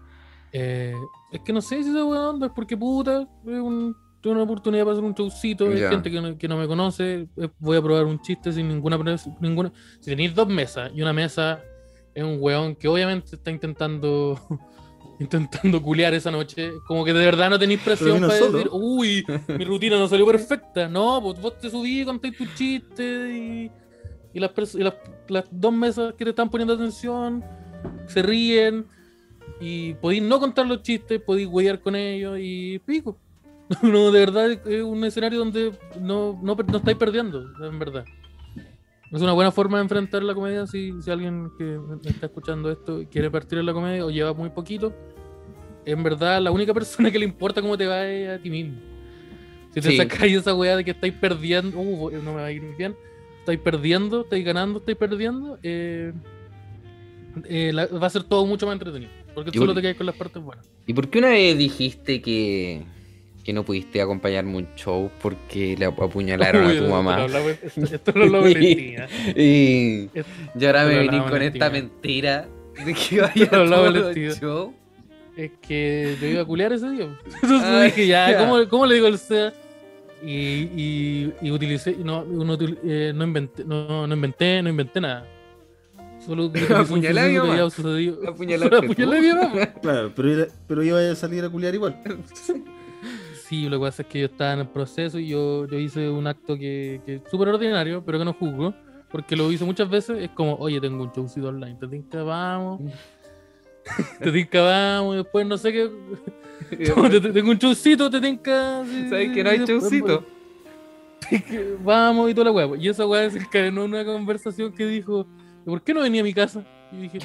Eh, es que no sé si esa wea onda, es porque puta, es un- tengo una oportunidad para hacer un showcito, hay gente que no, que no me conoce, eh, voy a probar un chiste sin ninguna, ninguna... Si tenéis dos mesas y una mesa es un weón que obviamente está intentando [LAUGHS] intentando culear esa noche, como que de verdad no tenéis presión para solo. decir, uy, mi rutina no salió perfecta. No, pues vos te subí, contáis tu chiste y, y, las, pers- y las, las dos mesas que te están poniendo atención se ríen y podéis no contar los chistes, podéis huear con ellos y pico. [LAUGHS] No, de verdad es un escenario donde no, no, no estáis perdiendo, en verdad. Es una buena forma de enfrentar la comedia si, si alguien que está escuchando esto quiere partir en la comedia o lleva muy poquito. En verdad, la única persona que le importa cómo te va es a ti mismo. Si te Sí. sacáis esa weá de que estáis perdiendo, uh, no me va a ir bien, estáis perdiendo, estáis ganando, estáis perdiendo, eh, eh, la- va a ser todo mucho más entretenido. Porque Yo- solo te quedas con las partes buenas. ¿Y por qué una vez dijiste que, que no pudiste acompañarme un show porque le apuñalaron Uy, a tu mamá? Esto, [LAUGHS] esto lo hablaba Valentina. Y, Esto- y ahora me venís con esta mentira de que vaya a todo el Valentina. show. Es que yo iba a culear ese día. [LAUGHS] Entonces Ah, dije, ya. ¿cómo, cómo le digo al SEA? Y, y, y utilicé, y no, no, util- eh, no, inventé, no, no inventé, no inventé nada. Solo [LAUGHS] Apuñalé a mi mamá. apuñalé a mi mamá. Claro, pero, iba- pero iba a salir a culiar igual. Sí, lo que pasa es que yo estaba en el proceso y yo, yo hice un acto que, que es súper ordinario, pero que no juzgo, porque lo hice muchas veces. Es como, oye, tengo un showcito online, te tinca, vamos. [LAUGHS] te tinca, vamos, y después no sé qué. [LAUGHS] Te- te- tengo un showcito, te tinca. sí, ¿Sabes que no hay showcito? [LAUGHS] vamos y toda la weá. Y esa weá desencadenó una conversación que dijo, ¿por qué no venía a mi casa? Y dije,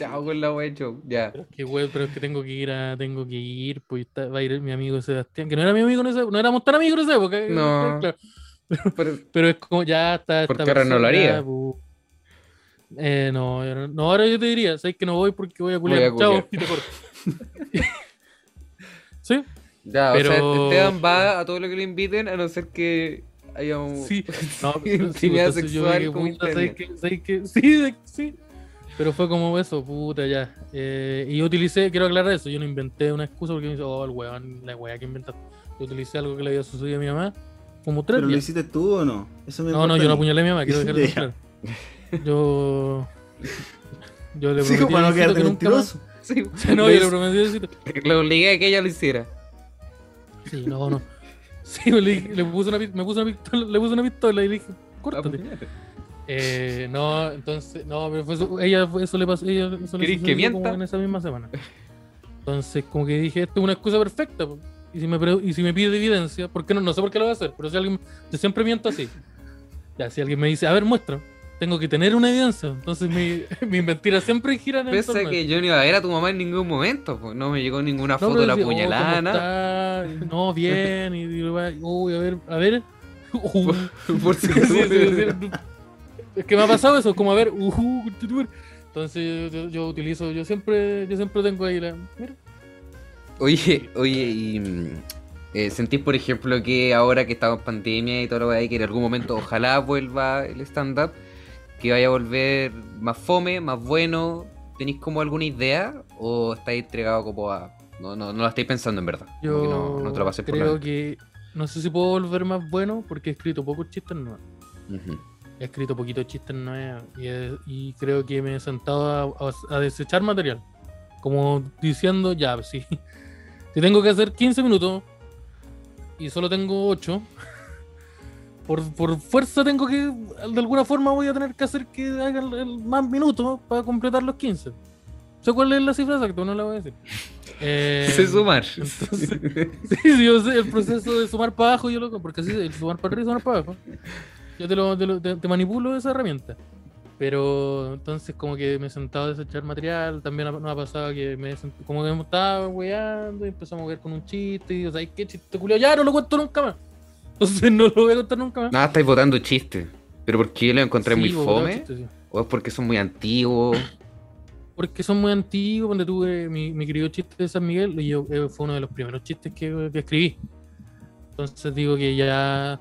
Chao con la wea show. Ya. pero es que pero es que tengo que ir a, tengo que ir, pues está- va a ir mi amigo Sebastián, que no era mi amigo en esa no éramos tan amigos en esa época. eh, No. claro. [LAUGHS] Pero, Pero es como ya está. ¿Por esta qué ahora no lo haría? pu. Eh, no, no, ahora yo te diría, sabes que no voy porque voy a Voy a culiar. Chao, culiar. y te corto. [LAUGHS] ¿Sí? ya, o sea, Pero- Esteban va a todo lo que le inviten a no ser que haya un... Sí. [LAUGHS] No, pero sí, yo sexual como puta, ¿sabes qué? ¿sabes qué? Sí, sí. Pero fue como eso, puta, ya. Eh, y yo utilicé, quiero aclarar eso, yo no inventé una excusa porque me dice, oh, el weón, la weá que inventaste. Yo utilicé algo que le había sucedido a mi mamá, como tres ¿Pero lo días. hiciste tú o no? Eso me No, no, yo no apuñalé a mi mamá, quiero dejar [LAUGHS] de claro. Yo. Yo le Sí, prometí para a no quedarte que nunca más. Sí, [LAUGHS] Sí, no, lo yo le prometí a Diosito. le obligué a que ella lo hiciera. Sí, no, no. [LAUGHS] Sí, le, le puse una, me puse una pistola, le puse una pistola y le dije, córtate. Eh, no, entonces, no, pero fue eso, ella, eso le pasó, ella, eso le ¿Querés que sucedió como mienta? en esa misma semana. Entonces, como que dije, esto es una excusa perfecta. Y si me, y si me pide evidencia, ¿por qué no? No sé por qué lo voy a hacer, pero si alguien, yo siempre miento así. Ya, si alguien me dice, a ver, muestra, tengo que tener una evidencia. Entonces, mi, [LAUGHS] mi mentira siempre gira en el Pese que yo no iba a ver a tu mamá en ningún momento, pues no me llegó ninguna foto de la decía, oh, ¿cómo puñalada, nada. está? No, bien. Y, va, uy, a ver, a ver. [LAUGHS] Uh, [LAUGHS] Por si sí, sí. Es que me ha pasado eso, como a ver, uh, conchetumare. entonces yo, yo utilizo, yo siempre, yo siempre tengo ahí la. Mira, Oye, oye, y mm, eh, sentís, por ejemplo, que ahora que estamos en pandemia y todo lo que hay, que en algún momento ojalá vuelva el stand-up, que vaya a volver más fome, más bueno. ¿Tenéis como alguna idea? ¿O estáis entregado como a.? No, no, no la estáis pensando en verdad. Yo que no, no te lo pases por la creo mente. que no sé si puedo volver más bueno porque he escrito pocos chistes nuevos. Ujú. He escrito poquitos chistes nuevos y, y creo que me he sentado a, a- a desechar material. Como diciendo, ya, sí. [LAUGHS] Si tengo que hacer 15 minutos y solo tengo 8, [LAUGHS] por, por fuerza tengo que, de alguna forma voy a tener que hacer que hagan el- más minutos para completar los 15. sé cuál es la cifra exacta, no la voy a decir. [LAUGHS] Eh, Sé sumar. entonces- Sí, sí, yo sé el proceso de sumar para abajo, yo lo porque así el sumar para arriba y sumar para abajo. Yo te, lo, te, lo- te- te manipulo esa herramienta. Pero entonces como que me he sentado a desechar material, también nos ha pasado que me he sent- como que me estaba weando y empezamos a ver con un chiste y o sea, ¿qué chiste culiao? Ya no lo cuento nunca más. [LAUGHS] Entonces no lo voy a contar nunca más. Nada, estáis votando chistes. ¿Pero por qué lo encontré Sí, muy weón, fome? sí. ¿O es porque son muy antiguos? [COUGHS] porque son muy antiguos. Cuando tuve mi, mi querido chiste de San Miguel, y yo, eh, fue uno de los primeros chistes que, que escribí. Entonces digo que ya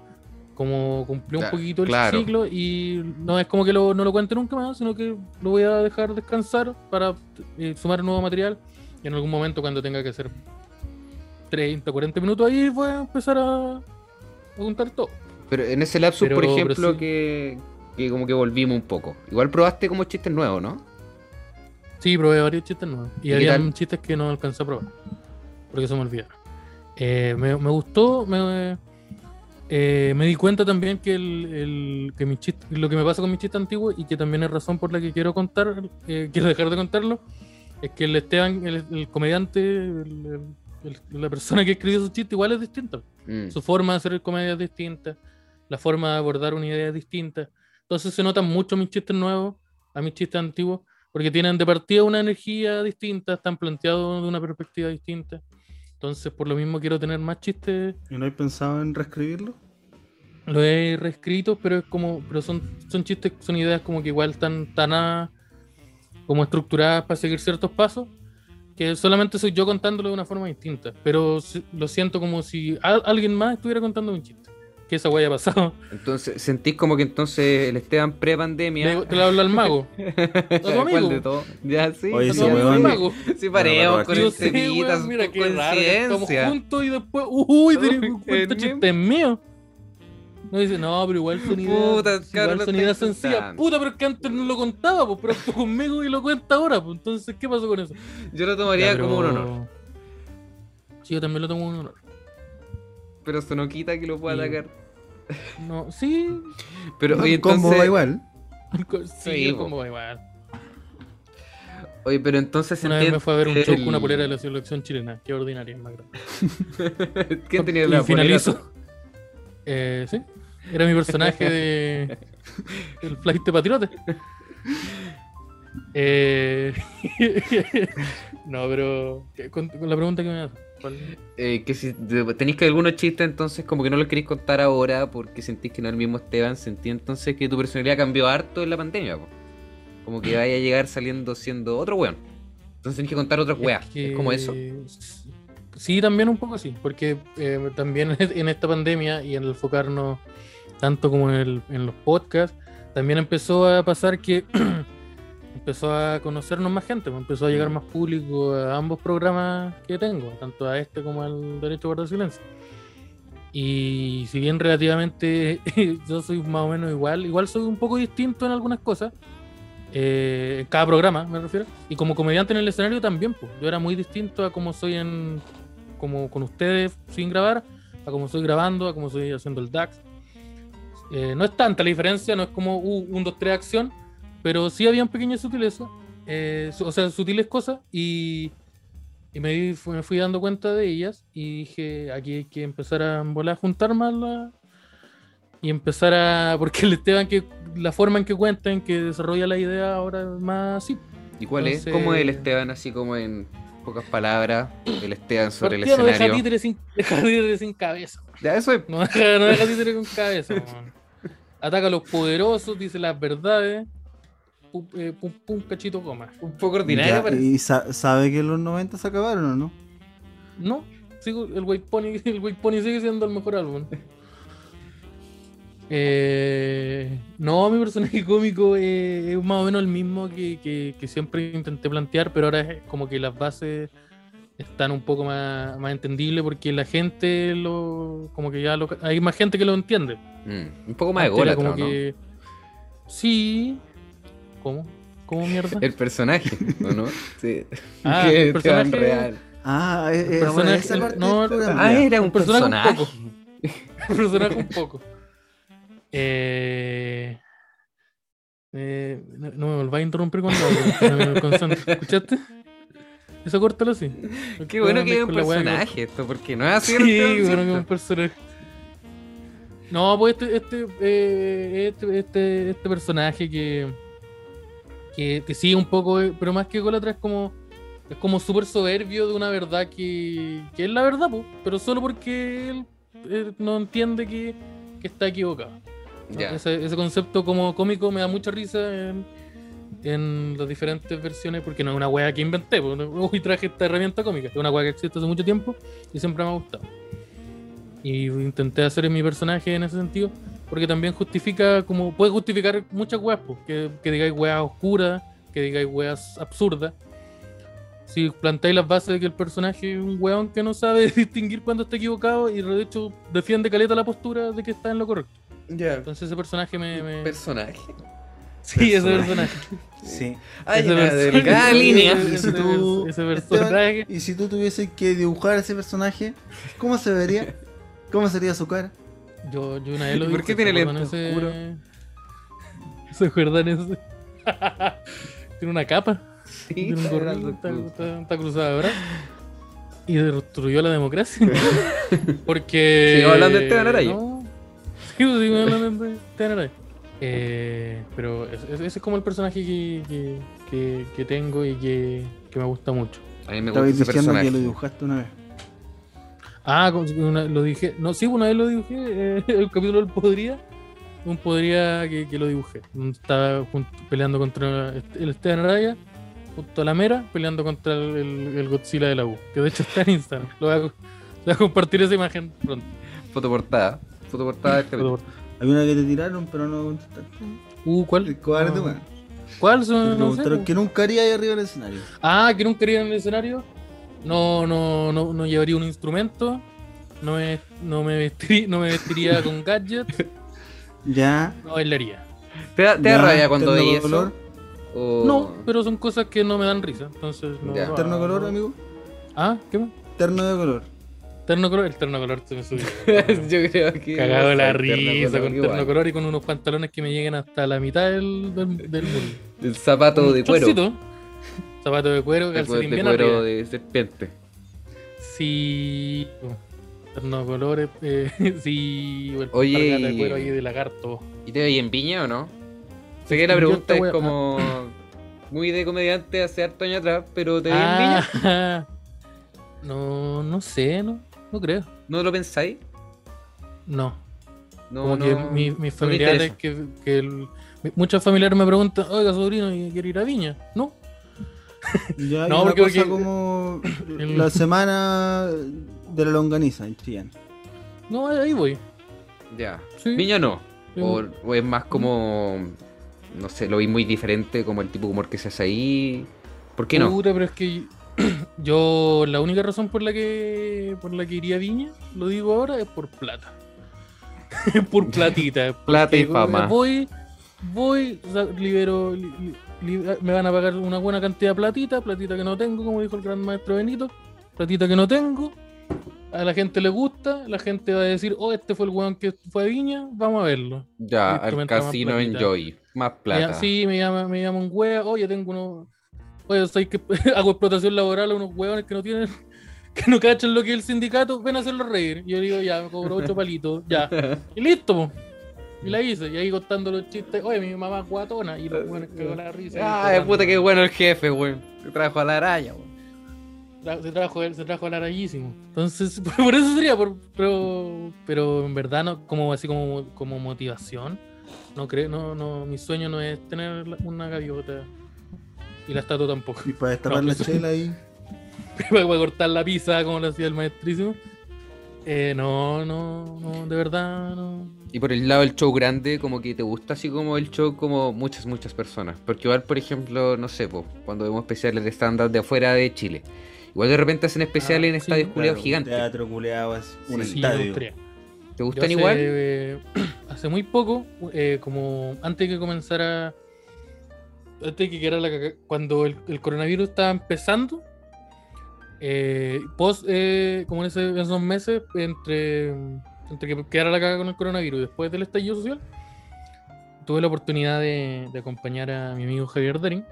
como cumplió un poquito el ciclo y no es como que lo- no lo cuente nunca más, sino que lo voy a dejar descansar para eh, sumar nuevo material y en algún momento cuando tenga que hacer 30, 40 minutos ahí voy a empezar a, a juntar todo. Pero en ese lapsus, por ejemplo, sí. que, que como que volvimos un poco. Igual probaste como chistes nuevos, ¿no? Sí, probé varios chistes nuevos. ¿Y Y había chistes que no alcancé a probar. Porque se me olvidaron. Eh, me, me gustó, me, eh, me di cuenta también que, el, el- que mi chiste, lo que me pasa con mis chistes antiguos y que también es razón por la que quiero contar, eh, quiero dejar de contarlo, es que el Esteban, el, el comediante, el- la persona que escribió esos chistes igual es distinta. Mm. Su forma de hacer comedia es distinta, la forma de abordar una idea es distinta. Entonces se notan mucho mis chistes nuevos a mis chistes antiguos, porque tienen de partida una energía distinta, están planteados de una perspectiva distinta. Entonces, por lo mismo quiero tener más chistes, ¿Y no hay pensado en reescribirlo? lo he reescrito, pero es como, pero son, son chistes, son ideas como que igual están tan a- como estructuradas para seguir ciertos pasos, que solamente soy yo contándolo de una forma distinta. Pero lo siento como si al- alguien más estuviera contando un chiste. Que esa hueá haya pasado. Entonces, sentís como que entonces el Esteban pre-pandemia. Te lo habla al mago. [LAUGHS] ¿Cuál tu amigo? de todo? Ya, sí. Oye, amigo weón- el mago. Sí, paremos con el weón, mira qué raro estamos juntos y después, uy, tenemos el chistes míos. No dice, no, pero igual son ideas, Puta, igual cabrón, lo son estáis ideas sencillas. contando. Puta, pero es que antes no lo contaba, pues, pero tú conmigo y lo cuenta ahora, pues. Entonces, ¿qué pasó con eso? Yo lo tomaría Ya, como un honor. Sí, yo también lo tomo como un honor. Pero eso no quita que lo pueda Sí. atacar. No, sí. Pero oye, El combo entonces. va igual. Sí, Sí, po. como va igual. Oye, pero entonces Una vez me fue a ver un show con una el- polera de la selección chilena. Qué ordinaria, es más grande. [LAUGHS] ¿Quién tenía la polera? finalizo. Eh, sí. Era mi personaje de. [LAUGHS] El flight de patriote. Eh, [LAUGHS] no, pero. ¿qué- Con, con la pregunta que me haces. Eh, que si tenéis que algunos chistes, entonces como que no los queréis contar ahora porque sentís que no es el mismo Esteban, sentí entonces que tu personalidad cambió harto en la pandemia. po. Como que vaya a llegar saliendo siendo otro weón. Entonces tenés que contar otras weas. Es, que- como eso. Sí, también un poco así, porque eh, también [LAUGHS] en esta pandemia y en el enfocarnos tanto como en, el- en los podcasts, también empezó a pasar que [CLEARS THROAT] empezó a conocernos más gente, pues, empezó a llegar más público a ambos programas que tengo, tanto a este como al Derecho a Guardar Silencio. Y si bien relativamente [LAUGHS] yo soy más o menos igual, igual soy un poco distinto en algunas cosas, eh, en cada programa me refiero, y como comediante en el escenario también, pues, yo era muy distinto a como soy en como con ustedes sin grabar, a como soy grabando, a como soy haciendo el DAX. Eh, no es tanta la diferencia, no es como uh, un, dos, tres acción, pero sí habían pequeñas sutilezas, eh, o sea, sutiles cosas, y, y me, fui dando cuenta de ellas, y dije, aquí hay que empezar a volar a juntar más la- y empezar a, [LAUGHS] porque el Esteban, que la forma en que cuenta, en que desarrolla la idea ahora es más así. ¿Y cuál es? ¿Cómo es el Esteban así como en pocas palabras? El Esteban sobre el Partida no deja escenario. títeres sin, [LAUGHS] deja títeres sin cabeza. Ya, eso es. No deja, [LAUGHS] no deja títere con cabeza, man. Ataca a los poderosos, dice las verdades. Pum, eh, pum, pum, cachito coma. Un poco ordinario, Ya, parece. ¿Y sa- sabe que los 90 se acabaron o no? No, sigo, el White Pony, [LAUGHS] el White Pony sigue siendo el mejor álbum. Eh, no, mi personaje [LAUGHS] cómico eh, es más o menos el mismo que, que- que siempre intenté plantear, pero ahora es como que las bases están un poco más, más entendibles porque la gente lo. como que ya lo, hay más gente que lo entiende. Mm, un poco más Antes era ególatra, como ¿no? que. Sí. ¿Cómo? ¿Cómo mierda? El personaje, ¿o no? Sí. Ah, [LAUGHS] Que el Esteban personaje- real. Ah, eh, eh, personaje- bueno, esa parte no, del programa, Ah, era un personaje un personaje. poco. [LAUGHS] Personaje un poco. Eh, eh, no, no me volváis a interrumpir cuando hablo, no. ¿Escuchaste? Eso córtalo así. Qué bueno que es un personaje esto, porque no es así. Sí, bueno, que ¿cierto? un personaje. No, pues este, este, eh, este, este, este personaje que, que, que sí, un poco, eh, pero más que Golatra es como, es como súper soberbio de una verdad que, que es la verdad, pero solo porque él, no entiende que, que está equivocado. Ese, ese concepto como cómico me da mucha risa en, en las diferentes versiones, porque no es una wea que inventé, uy, traje esta herramienta cómica, es una wea que existe hace mucho tiempo y siempre me ha gustado. Y intenté hacer mi personaje en ese sentido, porque también justifica, como puede justificar muchas weas, pues, que, que digáis weas oscuras, que digáis weas absurdas. Si planteáis las bases de que el personaje es un weón que no sabe [LAUGHS] distinguir cuando está equivocado y de hecho defiende caleta la postura de que está en lo correcto. Ya. Entonces ese personaje me... me- Personaje. Sí, ese personaje. Sí. Hay Ese una personaje- [LAUGHS] delgada línea. Y si tú- Ese Esteban, personaje. y si tú tuvieses que dibujar ese personaje, ¿cómo se vería? ¿Cómo sería su cara? Yo, yo una vez lo ¿Y por qué tiene [LAUGHS] ¿se acuerdan lentes ese- oscuros? [LAUGHS] ¿Se acuerdan ese? tiene una capa, Sí, tiene un está gorrito, está, está- está cruzado, ¿verdad? Y destruyó la democracia. [LAUGHS] Porque. Sigamos hablando de Esteban Araya. No. Sí, pues, sigamos hablando de Esteban Araya. Eh, pero ese, ese es como el personaje que, que, que, que tengo y que, que me gusta mucho. A mí me gusta Estabais ese diciendo personaje. que lo dibujaste una vez. Ah, una- lo dije. No, sí, una vez lo dibujé. eh, [LAUGHS] el capítulo del Podría. Un Podría que, que lo dibujé. Estaba junto- peleando contra el Esteban Araya. Junto a la Mera, peleando contra el, el- el Godzilla de la U. Que de hecho está en Instagram. Lo voy a, voy a compartir esa imagen pronto. Fotoportada. Fotoportada de este Por- Hay una que te tiraron, pero no contestaste. Uh, ¿cuál? El cobarde, No. weón. ¿Cuál? Son- no sé, po. que nunca haría ahí arriba del escenario. Ah, que nunca iría en el escenario. No, no, no, no llevaría un instrumento. No me, no me, vestiría, no me vestiría con [LAUGHS] gadgets. Ya. No bailaría. ¿Te da, te da ya, rabia cuando veis color. eso? O- No, pero son cosas que no me dan risa. Entonces, no. Ya. no- ¿Terno color, amigo? Ah, ¿qué más? Terno de color. Terno color. El terno color se me subió. [LAUGHS] Yo creo que. Cagado de la risa con igual. terno color y con unos pantalones que me lleguen hasta la mitad del, del, del muslo. El zapato Un de cuero. chorcito, Zapato de cuero, calcetín de bien cuero arriba. de serpiente. Sí. Terno colores. [LAUGHS] Eh, sí. el Oye, de y- cuero ahí de lagarto. ¿Y te veis en Viña o no? Sé que la pregunta es como [LAUGHS] muy de comediante hace harto años atrás, pero ¿te veis en Viña? Ah, no, no sé, no, no creo. ¿No lo pensáis? No. No, Como no, que mi- mis no familiares, que, que el- muchos familiares me preguntan, oiga, sobrino, ¿y quiere ir a Viña? No. Ya No, porque- cosa porque- como [COUGHS] el- la semana de la longaniza en Chillán. No, ahí voy. Ya. Sí. Viña no. Sí. O, o es más como. No sé, lo vi muy diferente, como el tipo de humor que se hace ahí. ¿Por qué no? Puta, pero es que [COUGHS] yo la única razón por la que por la que iría a Viña, lo digo ahora, es por plata. [LAUGHS] por platita. Plata y fama. Voy, voy, libero, li- li- me van a pagar una buena cantidad de platita, platita que no tengo, como dijo el gran maestro Benito, platita que no tengo. A la gente le gusta, la gente va a decir, oh, este fue el weón que fue a Viña, vamos a verlo. Ya, al casino. Enjoy. Más Me plata. llama- sí, me llama, me llama un wea, oye, tengo unos. Oye, ¿sabes que [LAUGHS] hago explotación laboral a unos hueones que no tienen. [LAUGHS] que no cachan lo que es el sindicato? Ven a hacerlo reír. Yo digo, ya, me cobro ocho palitos, ya. [LAUGHS] Y listo, po. Y la hice, y ahí contando los chistes, oye, mi mamá es guatona, y los hueones cagó la risa. y Ay, todo puta, random. qué bueno el jefe, weón. Se trajo a la araña, weón. Se trajo él, se trajo al arayísimo. Entonces, [LAUGHS] por eso sería, por- pero, pero en verdad no, como así como, como motivación. No creo, no, no, mi sueño no es tener una gaviota. Y la estatua tampoco. Y para destapar No, la pues- [LAUGHS] chela ahí. Para cortar la pizza como lo hacía el maestrísimo. Eh, no, no, no, de verdad no. Y por el lado del show grande, como que te gusta así como el show como muchas, muchas personas. Porque igual, por ejemplo, no sé, po, cuando vemos especiales de stand-up de afuera de Chile. Igual de repente hacen especiales Ah, en sí, estadios claro, gigantes. teatro culeado es un Sí, Sí, me estadio. gustaría. ¿Te gustan hace, igual? eh, [CLEARS THROAT] hace muy poco, eh, como antes de que comenzara, antes de que quedara la cuando el, el coronavirus estaba empezando, eh, post, eh, como en, esos meses, entre, entre que quedara la caga con el coronavirus después del estallido social, tuve la oportunidad de, acompañar a mi amigo Javier Dering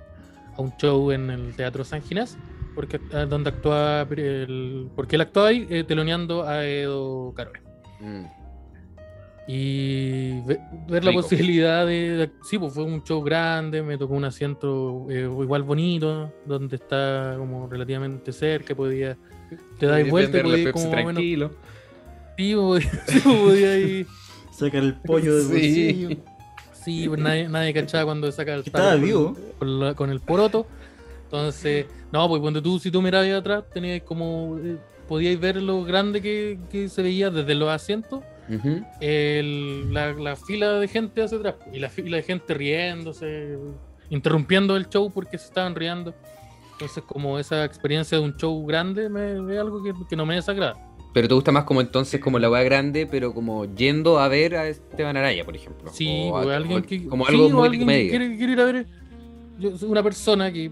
a un show en el Teatro San Ginás, porque, ah, donde actuaba, porque él actuaba ahí eh, teloneando a Edo Caroe. Mm. Y ve- ver la posibilidad de, de- Sí, pues fue un show grande, me tocó un asiento eh, igual bonito, donde está como relativamente cerca, podía. Te das Y vuelta podía ir como menos. tranquilo. Sí, podía, [LAUGHS] sí, podía ir. Sacar el pollo del Sí. bolsillo. Sí, pues nadie, nadie cachaba cuando saca el estaba taco vivo. Con, con la- con el poroto. Entonces, no, pues cuando tú, si tú mirabas atrás, tenías como. eh, podíais ver lo grande que, que se veía desde los asientos. Ujú. el- la, la fila de gente hacia atrás. Y la fila de gente riéndose, interrumpiendo el show porque se estaban riendo. Entonces, como esa experiencia de un show grande me, es algo que, que no me desagrada. Pero te gusta más como entonces como la weá grande, pero como yendo a ver a Esteban Araya, por ejemplo. Sí, O a- o alguien o- que. Como algo muy alguien que quiere, quiere ir a ver. Yo soy una persona que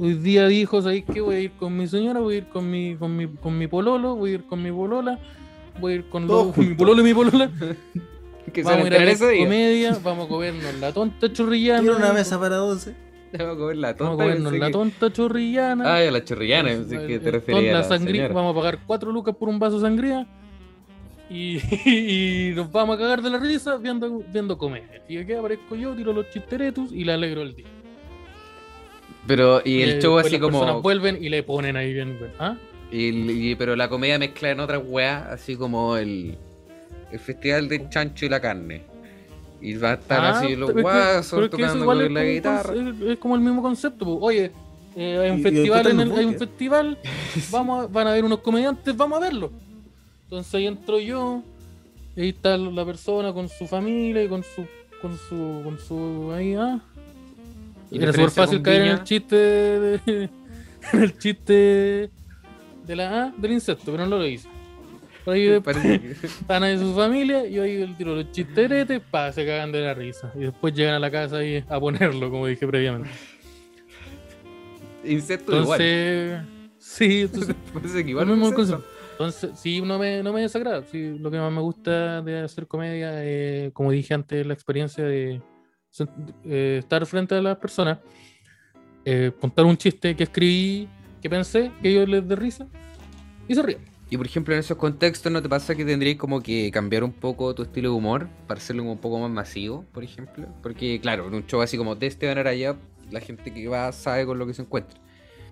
hoy día dijo, ¿sabéis qué? Voy a ir con mi señora, voy a ir con mi, con mi, con mi pololo, voy a ir con mi polola, voy a ir con, los- mi pololo y mi polola. [LAUGHS] Que vamos a a ir a ver día. comedia, vamos a comernos la tonta chorrillana. Tiene una mesa para 12. Vamos a comer la Vamos a tonta. comernos la que- tonta chorrillana. Ah, ya la chorrillana, pensé que te Eh, referías la a la sangría, señora. vamos a pagar 4 lucas por un vaso de sangría y, [LAUGHS] y nos vamos a cagar de la risa viendo, viendo comedia. Y aquí aparezco yo, tiro los chisteretus y le alegro el día. Pero, y el Eh, show así las personas como. vuelven y le ponen ahí bien, ¿ah? Y- y- pero la comedia mezcla en otras weas, así como el, el festival de chancho y la carne. Y va a estar Ah, así los guasos tocando con la como guitarra. Es, es como el mismo concepto. po. Oye, eh, hay un Y- festival, en el- hay un festival, [LAUGHS] vamos a- van a ver unos comediantes, vamos a verlo. Entonces ahí entro yo, y ahí está la persona con su familia y con su, con su, con su, ahí, ah. ¿Y Era súper fácil caer en el chiste de, [LAUGHS] en el chiste de la A del insecto, pero no lo hice. Por ahí después están [LAUGHS] ahí su familia, yo ahí el tiro los chisteretes, pa, se cagan de la risa. Y después llegan a la casa ahí a ponerlo, como dije previamente. Insecto igual. Entonces, sí, entonces, [LAUGHS] igual. mismo concepto. entonces sí, no me, no me desagrada. Sí, lo que más me gusta de hacer comedia, eh, como dije antes, la experiencia de eh, estar frente a las personas, eh, contar un chiste que escribí, que pensé, que ellos les dé risa, y se ríen. Y por ejemplo, en esos contextos, ¿no te pasa que tendrías como que cambiar un poco tu estilo de humor para hacerlo un poco más masivo, por ejemplo? Porque, claro, en un show así como de Esteban Araya, la gente que va sabe con lo que se encuentra.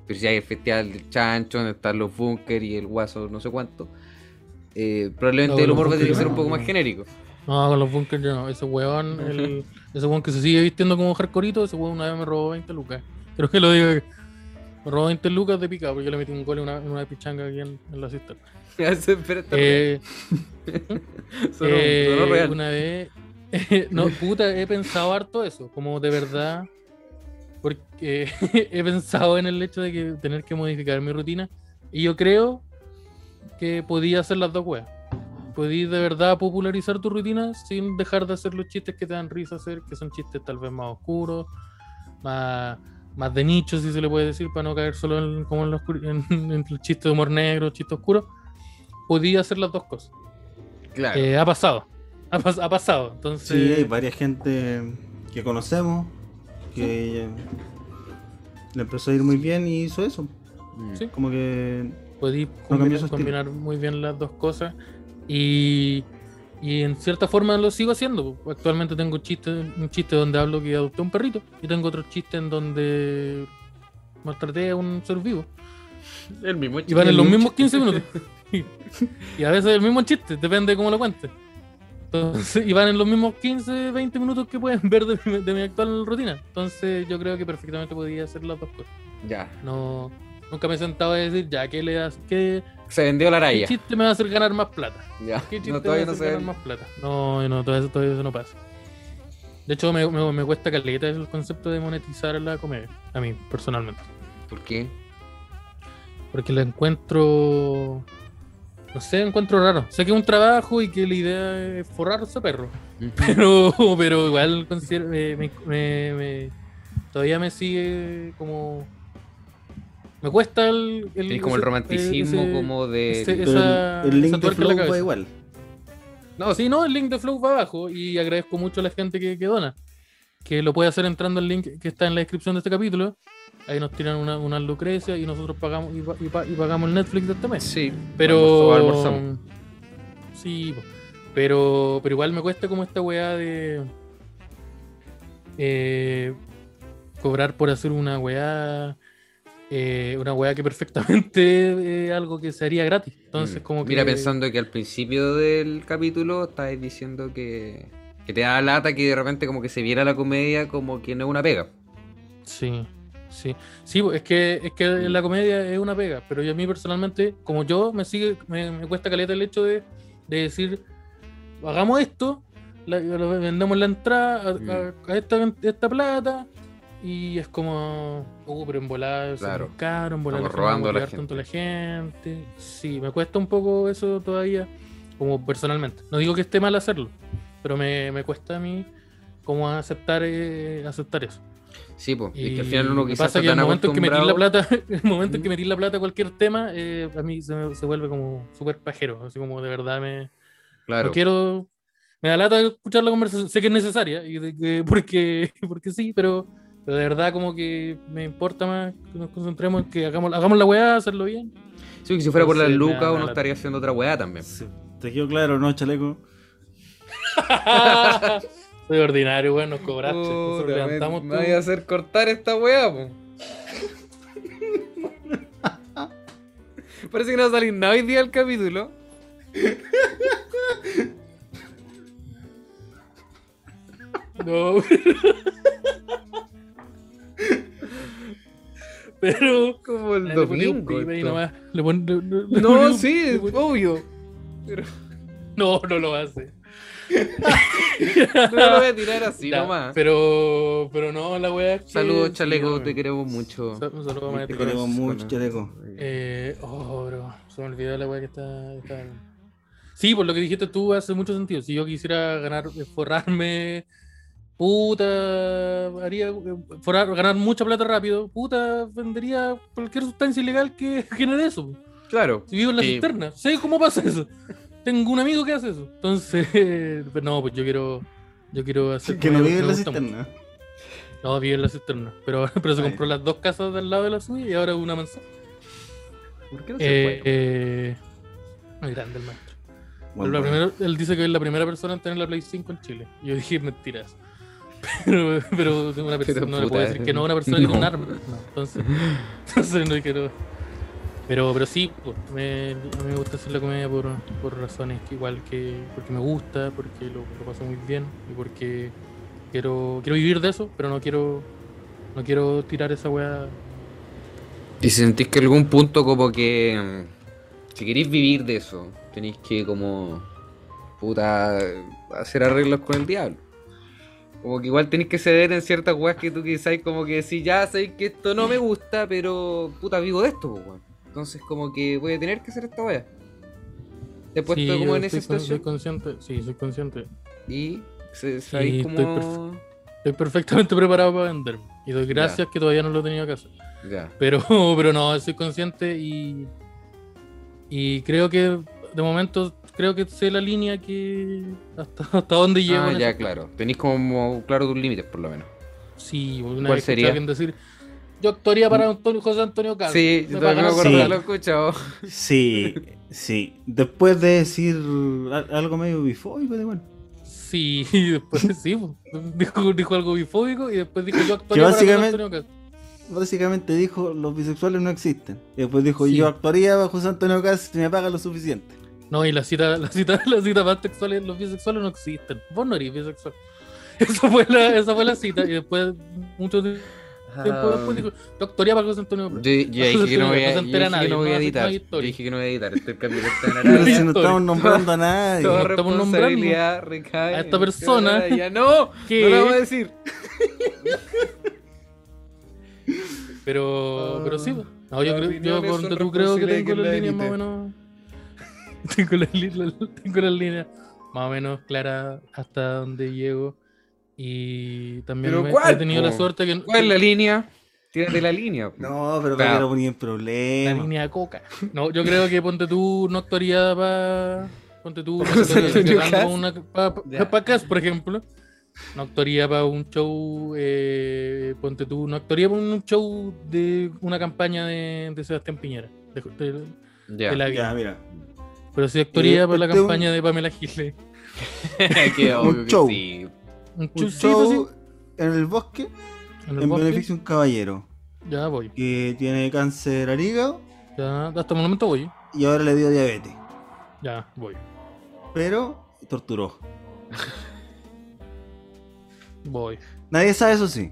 Pero si hay el festival del chancho, donde están los bunkers y el guaso, no sé cuánto, eh, probablemente No, el humor va a tener que ser un poco no. más genérico. No, con los bunkers yo no. Ese weón, el- ese weón que se sigue vistiendo como hardcoreito, ese weón una vez me robó 20 lucas. Creo que lo digo. Me robó 20 lucas de picado porque yo le metí un gol en una, en una pichanga aquí en, en la cisterna. [LAUGHS] Eh, [LAUGHS] sonó- eh, sonó real. una vez. [LAUGHS] no, puta, he pensado harto eso. Como de verdad. Porque he pensado en el hecho de que tener que modificar mi rutina. Y yo creo que podía hacer las dos weas. Podías de verdad popularizar tu rutina sin dejar de hacer los chistes que te dan risa hacer, que son chistes tal vez más oscuros, más, más de nicho, si se le puede decir, para no caer solo en, como en los, en, [LAUGHS] en el chiste de humor negro, chiste oscuro. Podía hacer las dos cosas. Claro. Eh, ha pasado. Ha, pas- ha pasado. Entonces, Sí, hay varias gente que conocemos que le empezó a ir muy bien y hizo eso. Mm. sí. Como que podí combinar, estilo. combinar muy bien las dos cosas. Y, y en cierta forma lo sigo haciendo. Actualmente tengo chiste, un chiste donde hablo que adopté un perrito. Y tengo otro chiste en donde maltraté a un ser vivo. El mismo Y van en los mismo mismos 15 minutos. [LAUGHS] y a veces el mismo chiste, depende de cómo lo cuentes. Entonces, y van en los mismos 15, 20 minutos que pueden ver de mi, de mi actual rutina. Entonces yo creo que perfectamente podía hacer las dos cosas. Ya. No, nunca me he sentado a decir, ya, ¿qué le das? ¿Qué, Se vendió la qué raya. chiste me va a hacer ganar más plata? Ya. ¿Qué chiste No, me va a todavía no ganar más plata? No, no, todavía, todavía eso no pasa. De hecho, me, me, me cuesta caleta el concepto de monetizar la comedia, a mí, personalmente. ¿Por qué? Porque la encuentro. No sé, encuentro raro. Sé que es un trabajo y que la idea es forrarse perro. [LAUGHS] Pero, pero igual considero, me- me- me- todavía me sigue como. Me cuesta el. el como el romanticismo ese- como de... ese- pero esa- el, el link de Flow va igual. No, Sí, no, el link de Flow va abajo y agradezco mucho a la gente que, que dona. Que lo puede hacer entrando al link que está en la descripción de este capítulo. Ahí nos tiran una, una lucrecia y nosotros pagamos y, pa- y pa- y pagamos el Netflix de este mes. Sí. Pero. Almorzamos, almorzamos. Sí, pero, pero igual me cuesta como esta weá de. eh, cobrar por hacer una weá. Eh, una weá que perfectamente es [LAUGHS] algo que se haría gratis. Entonces, Mm. como que. Mira, pensando que al principio del capítulo estabais diciendo que, Que te da lata que de repente como que se viera la comedia como que no es una pega. Sí, sí. Sí, es que, es que la comedia es una pega, pero yo a mí personalmente, como yo, me sigue, me, me cuesta caleta el hecho de, de decir, hagamos esto, la- lo vendemos la entrada a, a- a esta, esta plata, y es como, uh, pero en volar es Claro. caro, en volar Estamos robando a la llegar tanto a la gente. Sí, me cuesta un poco eso todavía, como personalmente. No digo que esté mal hacerlo, pero me, me cuesta a mí como aceptar, eh, aceptar eso. Sí, pues. Y Es que al final uno quizás pasa está que el tan momento en que metí la acostumbrado- plata, el [LAUGHS] momento en que metí la plata a cualquier tema, eh, a mí se, se vuelve como súper pajero, así como de verdad me Claro. no quiero me da lata escuchar la conversación, sé que es necesaria y de que- [LAUGHS] porque porque sí, pero, pero de verdad como que me importa más que nos concentremos en que hagamos hagamos la weá, hacerlo bien. Sí, porque si fuera por las Entonces, me lucas da uno estaría haciendo otra weá también. Sí. ¿Te quedó claro, no, chaleco? [LAUGHS] Soy ordinario, weón, nos cobraste, Puta, me- levantamos me todo. vaya a hacer cortar esta weá, po. [LAUGHS] Parece que no va a salir nada hoy día el capítulo. [LAUGHS] No. [LAUGHS] Pero Como el le domingo. esto. nomás. Le pon- le- le- le No, sí, le obvio. [LAUGHS] No, no lo hace. [LAUGHS] No lo voy a tirar así Ya, nomás. Pero, pero no, la wea es que. Saludos, chaleco, te queremos mucho. Sa- Un saludo, Te maestro. queremos mucho, chaleco. Eh, oh, bro. Se me olvidó la wea que está, está- Sí, por lo que dijiste tú hace mucho sentido. Si yo quisiera ganar, eh, forrarme, puta, haría ganar mucha plata rápido, puta, vendería cualquier sustancia ilegal que [LAUGHS] genere eso. Claro. Si vivo en la cisterna, sé cómo pasa eso. Tengo un amigo que hace eso. Entonces, [LAUGHS] pero no, pues yo quiero, yo quiero hacer Que no vive en la mucho. cisterna. No, vive en la cisterna. Pero, [LAUGHS] pero se Ay. compró las dos casas del lado de la suya y ahora una manzana. ¿Por qué no se Eh, eh, muy grande el maestro. Bueno, él dice que es la primera persona en tener la Play 5 en Chile. Y yo dije, mentiras. Pero, pero una [LAUGHS] persona, no le puedo decir que no a una persona que no. tiene un arma. No, entonces, [LAUGHS] entonces no quiero. Pero, pero sí, pues, me, a mí me gusta hacer la comedia por, por razones que igual que porque me gusta, porque lo, lo paso muy bien y porque quiero quiero vivir de eso, pero no quiero no quiero tirar esa weá. Y si sentís que algún punto como que si queréis vivir de eso, tenéis que como puta hacer arreglos con el diablo. Como que igual tenéis que ceder en ciertas weas que tú quizás como que si ya sabéis que esto no me gusta, pero puta vivo de esto, pues, weón. Entonces como que voy a tener que hacer esta wea. Te he puesto Sí, como yo en esa con- soy situación consciente, sí, soy consciente. y sabéis estoy como... Estoy perfectamente [LAUGHS] preparado para vender. Y doy gracias que todavía no lo he tenido que hacer. Ya. Pero, [LAUGHS] pero no, soy consciente y, y creo que de momento creo que sé la línea que hasta, [LAUGHS] hasta dónde llego. Ah, ya, claro. Tenéis como claro tus límites por lo menos. Sí, una ¿Cuál vez sería? alguien decir, yo actuaría para Antonio, José Antonio Castro. Sí, me yo pagan también me así". acuerdo de Sí. escuchado. Sí, sí. Después de decir al- algo medio bifóbico, igual. Sí, [LAUGHS] y después sí, pues, dijo, dijo algo bifóbico y después dijo yo actuaría para José Antonio Castro. Básicamente dijo, los bisexuales no existen. Y después dijo, Sí. yo actuaría bajo José Antonio Cast si me pagan lo suficiente. No, y la cita, [LAUGHS] la cita, la cita más textual es los bisexuales no existen. Vos no eres bisexual. [LAUGHS] Esa fue la, esa fue la cita y después mucho tiempo después dijo, yo actuaría para José Antonio. Yo, yo [LAUGHS] dije que no voy a, editar. Yo dije que no voy a editar. Este Pero Arabia. si no estamos nombrando a nadie. No estamos recae a esta persona Ya no, que- no lo vamos a decir. Pero, Ah, pero sí. pues. No, yo, creo, yo por tú creo que tengo las la líneas más o menos. [LAUGHS] tengo, las, tengo las líneas más o menos claras hasta donde llego. Y también ¿Pero me- cuál, he tenido la suerte que. ¿Cuál es la línea? Tírate la línea. po. No, pero Claro. para que en La línea de coca. No, yo creo que ponte tú no actuaría para. Ponte tú [LAUGHS] Cast. pa' por ejemplo. No actuaría para un show. eh, ponte tú, no actuaría para un show de una campaña de, de Sebastián Piñera. de- de- Ya. de la Ya, mira. Pero sí actuaría Eh, para la un- campaña de Pamela Giles. [LAUGHS] Qué obvio Un que show. sí. Un Un chusito show en el bosque en el en bosque. beneficio de un caballero Ya voy. que tiene cáncer al hígado Ya, hasta el momento voy. y ahora le dio diabetes. Ya voy. Pero torturó. Voy. Nadie sabe eso sí.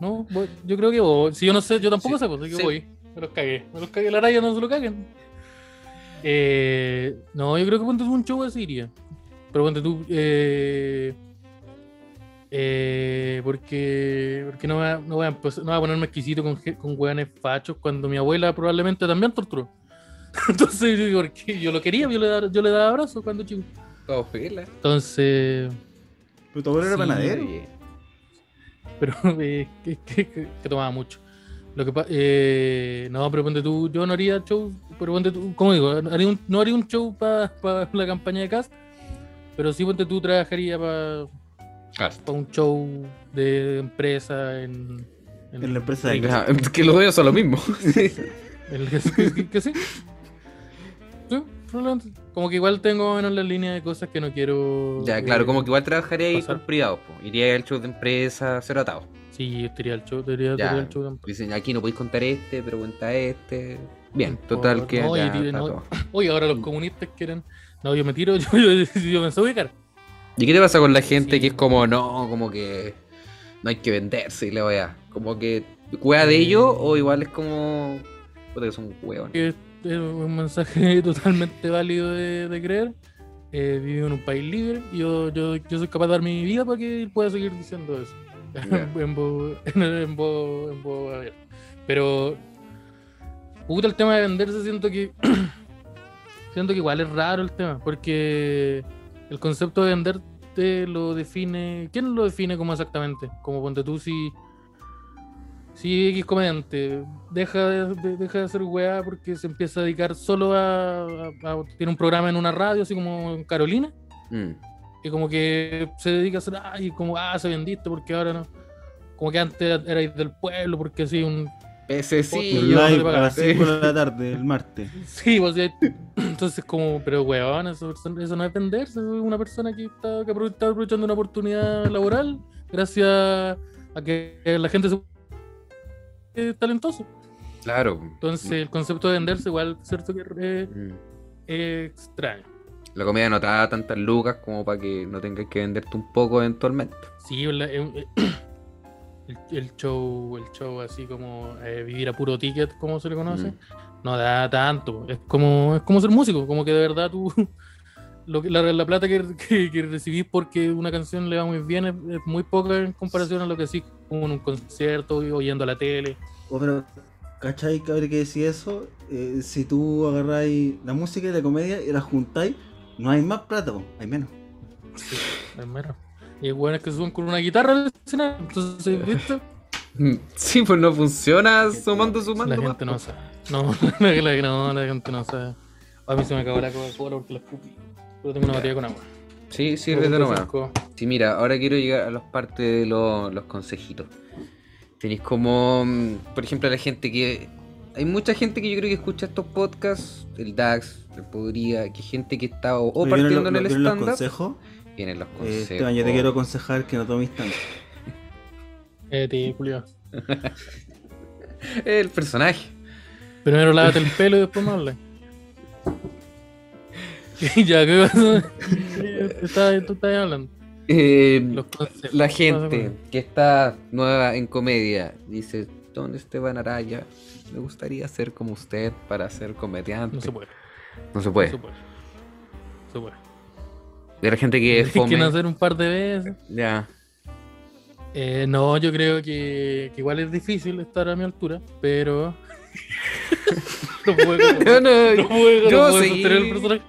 No, voy. yo creo que voy. Si yo no sé, yo tampoco Sí, sé, pues así que sí. voy. Me los cagué. Me los cagué. La raya no se lo caguen. Eh, no, yo creo que ponte tú un show así iría. Pero ponte tú. Eh, eh, porque porque no voy, a, no, voy a, empezar- no voy a ponerme exquisito con, con hueones fachos cuando mi abuela probablemente también torturó. [LAUGHS] Entonces yo digo, porque yo lo quería, yo le daba, yo le daba abrazos cuando chico. Todo pela. Entonces, Pero tu abuelo era panadero. Pero [LAUGHS] eh, que, que- que- que tomaba mucho. Lo que pa- eh, no, pero ponte tú, yo no haría show, pero ponte tú, como digo, haría un- no haría un show para la campaña de cast, pero sí ponte tú trabajaría para Cast. un show de empresa en, En la empresa de Ya, Que los dueños son lo mismo. [LAUGHS] el que, que- que- que sí. Sí, probablemente. Como que igual tengo menos la línea de cosas que no quiero. ya, claro, eh, como que igual trabajaría ahí por privado. po. Iría al show de empresa, cero atado. Sí, yo estaría al show, estaría, estaría al show. Dicen, aquí no podéis contar este, pero cuenta este. Bien, Por- total que no, ya no. [LAUGHS] Oye, ahora los comunistas quieren. No, yo me tiro, [LAUGHS] yo, yo, yo me ubicar. ¿Y qué te pasa con la gente Sí. que es como, no, como que no hay que venderse y le voy a. Como que cueva de ello o igual es como. Puta que son hueones. que es un mensaje [LAUGHS] totalmente válido de, de creer. Eh, vivo en un país libre y yo, yo, yo soy capaz de dar mi vida para que él pueda seguir diciendo eso. [LAUGHS] En, voz, en, voz- en voz abierta. Pero, puta, el tema de venderse, siento que. [CLEARS THROAT] siento que igual es raro el tema, porque el concepto de venderte lo define. ¿Quién lo define como exactamente? Como ponte tú si. Si X comediante deja de, de- deja de hacer weá porque se empieza a dedicar solo a, a- a- Tiene un programa en una radio, así como en Carolina, Mm. Y como que se dedica a hacer. Ay, como, ah, se vendiste porque ahora no. Como que antes erais del pueblo porque así un. Live a las 5 de la [LAUGHS] tarde, el martes. Sí, pues [CLEARS THROAT] entonces como, pero weón, eso, eso no es venderse, es una persona que está, que está aprovechando una oportunidad laboral gracias a que la gente se es talentoso. Claro. Entonces el concepto de venderse igual es cierto que es, Mm. es extraño. La comida no te da tantas lucas como para que no tengas que venderte un poco eventualmente. Sí, [COUGHS] el, el show, el show así como eh, vivir a puro ticket, como se le conoce, Mm. no da tanto. Es como, es como ser músico, como que de verdad tú [LAUGHS] lo que, la, la plata que, que, que recibís porque una canción le va muy bien es, es muy poca en comparación a lo que sí como en un concierto o oyendo a la tele. Oh, pero, ¿cachai? Que habría que decir eso. Eh, si tú agarráis la música y la comedia y la juntáis, no hay más plata, po, hay menos. Sí, es mero. Y hay buenos que suben con una guitarra al escenario. Entonces, ¿viste? [LAUGHS] Sí, pues no funciona sumando, La sumando. gente [LAUGHS] no sabe. No, la, la- no, la gente no sabe. A mí se me acabó la Coca-Cola porque la escupí. Pero tengo una botella con agua. Sí, sí, Coca-Cola de nomás. Sí, mira, ahora quiero llegar a las partes de lo- los consejitos. Tenéis como, mm, por ejemplo, la gente que... Hay mucha gente que yo creo que escucha estos podcasts, el DAX, Podría, que gente que está o, o ¿Vienen partiendo los- en el vienen los stand-up. consejos? Vienen los Eh, consejos. Esteban, yo te quiero aconsejar que no tomes tanto. [LAUGHS] Eh, te culiao. [LAUGHS] El personaje. Primero lávate el pelo y después me hablas. [LAUGHS] ya, ¿qué pasa? Estás- Tú estás hablando. Eh, Los consejos. la ¿Qué pasa gente que está nueva en comedia dice, Don Esteban Araya, me gustaría ser como usted para ser comediante. No se puede. No se No puede. se puede. No se puede. De la gente que [LAUGHS] fome. nacer un par de veces. Ya. Eh, no, yo creo que, que igual es difícil estar a mi altura, pero. [LAUGHS] no puedo, [LAUGHS] No, no, no puedo, no puedo sostener el personaje.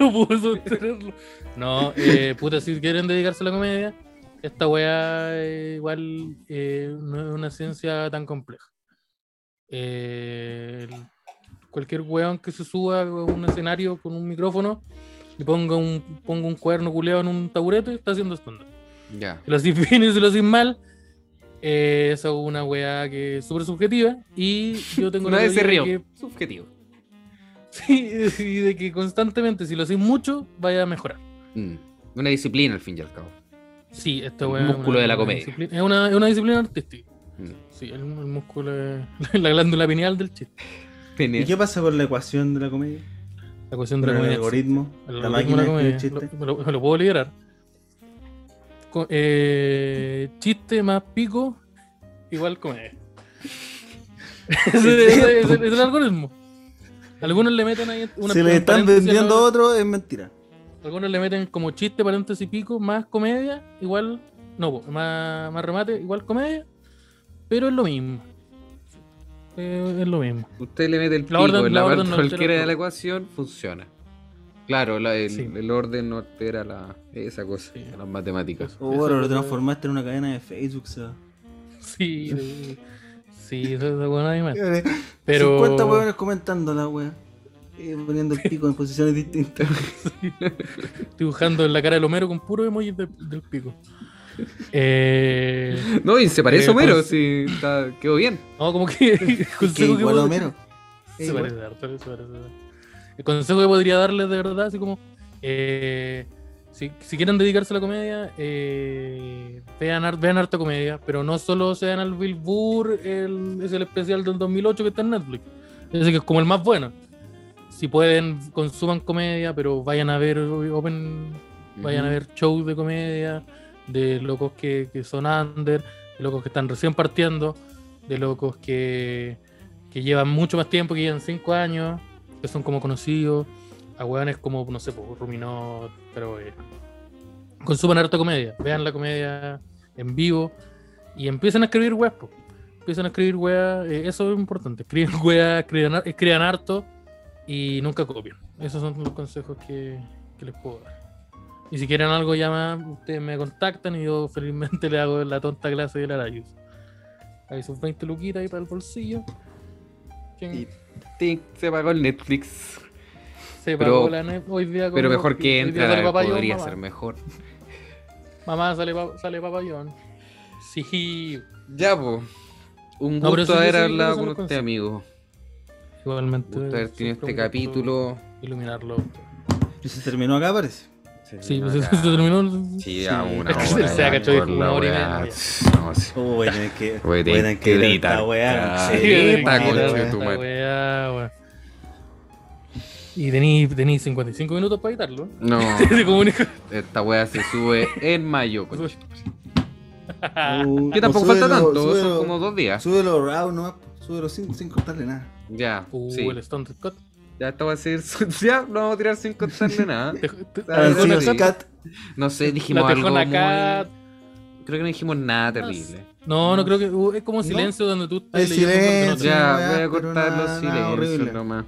No puedo sostenerlo. No, eh, puta, si quieren dedicarse a la comedia, esta weá eh, igual eh, no es una ciencia tan compleja. Eh, el- cualquier weón que se suba a un escenario con un micrófono y ponga un, ponga un cuaderno culeado en un taburete, está haciendo estándar. Ya. Si lo haces bien y si lo haces mal, eh, esa es una weá que es súper subjetiva. Y yo tengo [LAUGHS] la teoría rió. de que, Subjetivo. sí, [LAUGHS] y de que constantemente, si lo haces mucho, vaya a mejorar. Mm. Una disciplina al fin y al cabo. Sí, esta El weá. es músculo una- de la comedia. disciplina- Es una, es una disciplina artística. Mm. Sí, el, el músculo es [LAUGHS] la glándula pineal del chiste. ¿Y qué pasa con la ecuación de la comedia? La cuestión de la el comedia. algoritmo, El la algoritmo máquina de chistes. Lo, me lo- lo puedo liberar. eh, chiste más pico, igual comedia. [LAUGHS] ese, ese- ese- ese es el algoritmo. Algunos le meten ahí una Si le están vendiendo a otro, es mentira. Algunos le meten como chiste, paréntesis pico, más comedia, igual. No, más, más remate, igual comedia. Pero es lo mismo. Eh, es lo mismo. Usted le mete el La pico orden- en la la orden parte no cualquiera de la ecuación, funciona. Claro, la- el, Sí. el orden no altera la, esa cosa, Sí. las matemáticas. O Eso bueno, es lo transformaste en una cadena de Facebook, va. Sí, sí, eso es bueno animal. Pero. 50 hueones comentando la wea. Y poniendo el pico en posiciones distintas. [LAUGHS] dibujando en la cara del Homero con puro emoji de- del pico. [LAUGHS] Eh, No, y se parece Eh, a Homero, pues- sí, está, quedó bien. no, como que. [LAUGHS] el que consejo que igual a pod- Homero. Se Igual. parece harto, se parece. El consejo que podría darles de verdad, así como. eh, si, si quieren dedicarse a la comedia, eh, vean, vean harta comedia, pero no solo sean al Bill Burr, el, es el especial del 2008 que está en Netflix. Ese que es como el más bueno. Si pueden, consuman comedia, pero vayan a ver Open Vayan a Ujú. ver shows de comedia, de locos que, que son under, de locos que están recién partiendo, de locos que, que llevan mucho más tiempo, que llevan 5 años, que son como conocidos, a hueones como, no sé, pues, Ruminot, pero eh, consuman harta comedia, vean la comedia en vivo y empiecen a escribir weas, po. empiezan a escribir weas, eh, eso es importante, escriban [LAUGHS] weas, escriban, escriban harto y nunca copien. Esos son los consejos que, que les puedo dar. Y si quieren algo ya más, ustedes me contactan y yo [LAUGHS] felizmente le hago la tonta clase de la Arayus. Ahí sus 20 luquitas ahí para el bolsillo. ¿Quién Y tic, se pagó el Netflix. se pero- pagó la net hoy día con Pero mejor que entra, sale papayón, podría mamá. ser mejor. Mamá sale, pa- sale papayón. Sí, Ya, po. Un No, pero gusto haber sí, sí, hablado con usted, amigo. igualmente. Un gusto haber tenido este capítulo. Iluminarlo. Y se terminó acá, parece. Sí, pues acá. eso [LAUGHS] se terminó. Sí, Sí. a una Es que se cachado, por dijo una hora y media. No, sí. Oh, a tener que. A tener que esta weá. Sí, Sí, weá. de tu Esta madre. weá, weá. Y tenéis tení 55 minutos para editarlo. No, [LAUGHS] Se esta weá se sube en mayo. Pues. [LAUGHS] Uh, Que tampoco falta tanto, súbelo- son como dos días. Súbelo raw nomás. Súbelo sin, sin cortarle nada. Ya, Uh, sí. el Stone Scott. Ya esto va a ser. [LAUGHS] Ya, lo vamos a tirar sin contarle nada. Te- te- sí, cat. No sé, dijimos algo muy... cat. Creo que no dijimos nada terrible. No, no creo que. uh, es como silencio donde tú estás no silencio. te- Ya, voy a cortar nada- los silencios nomás.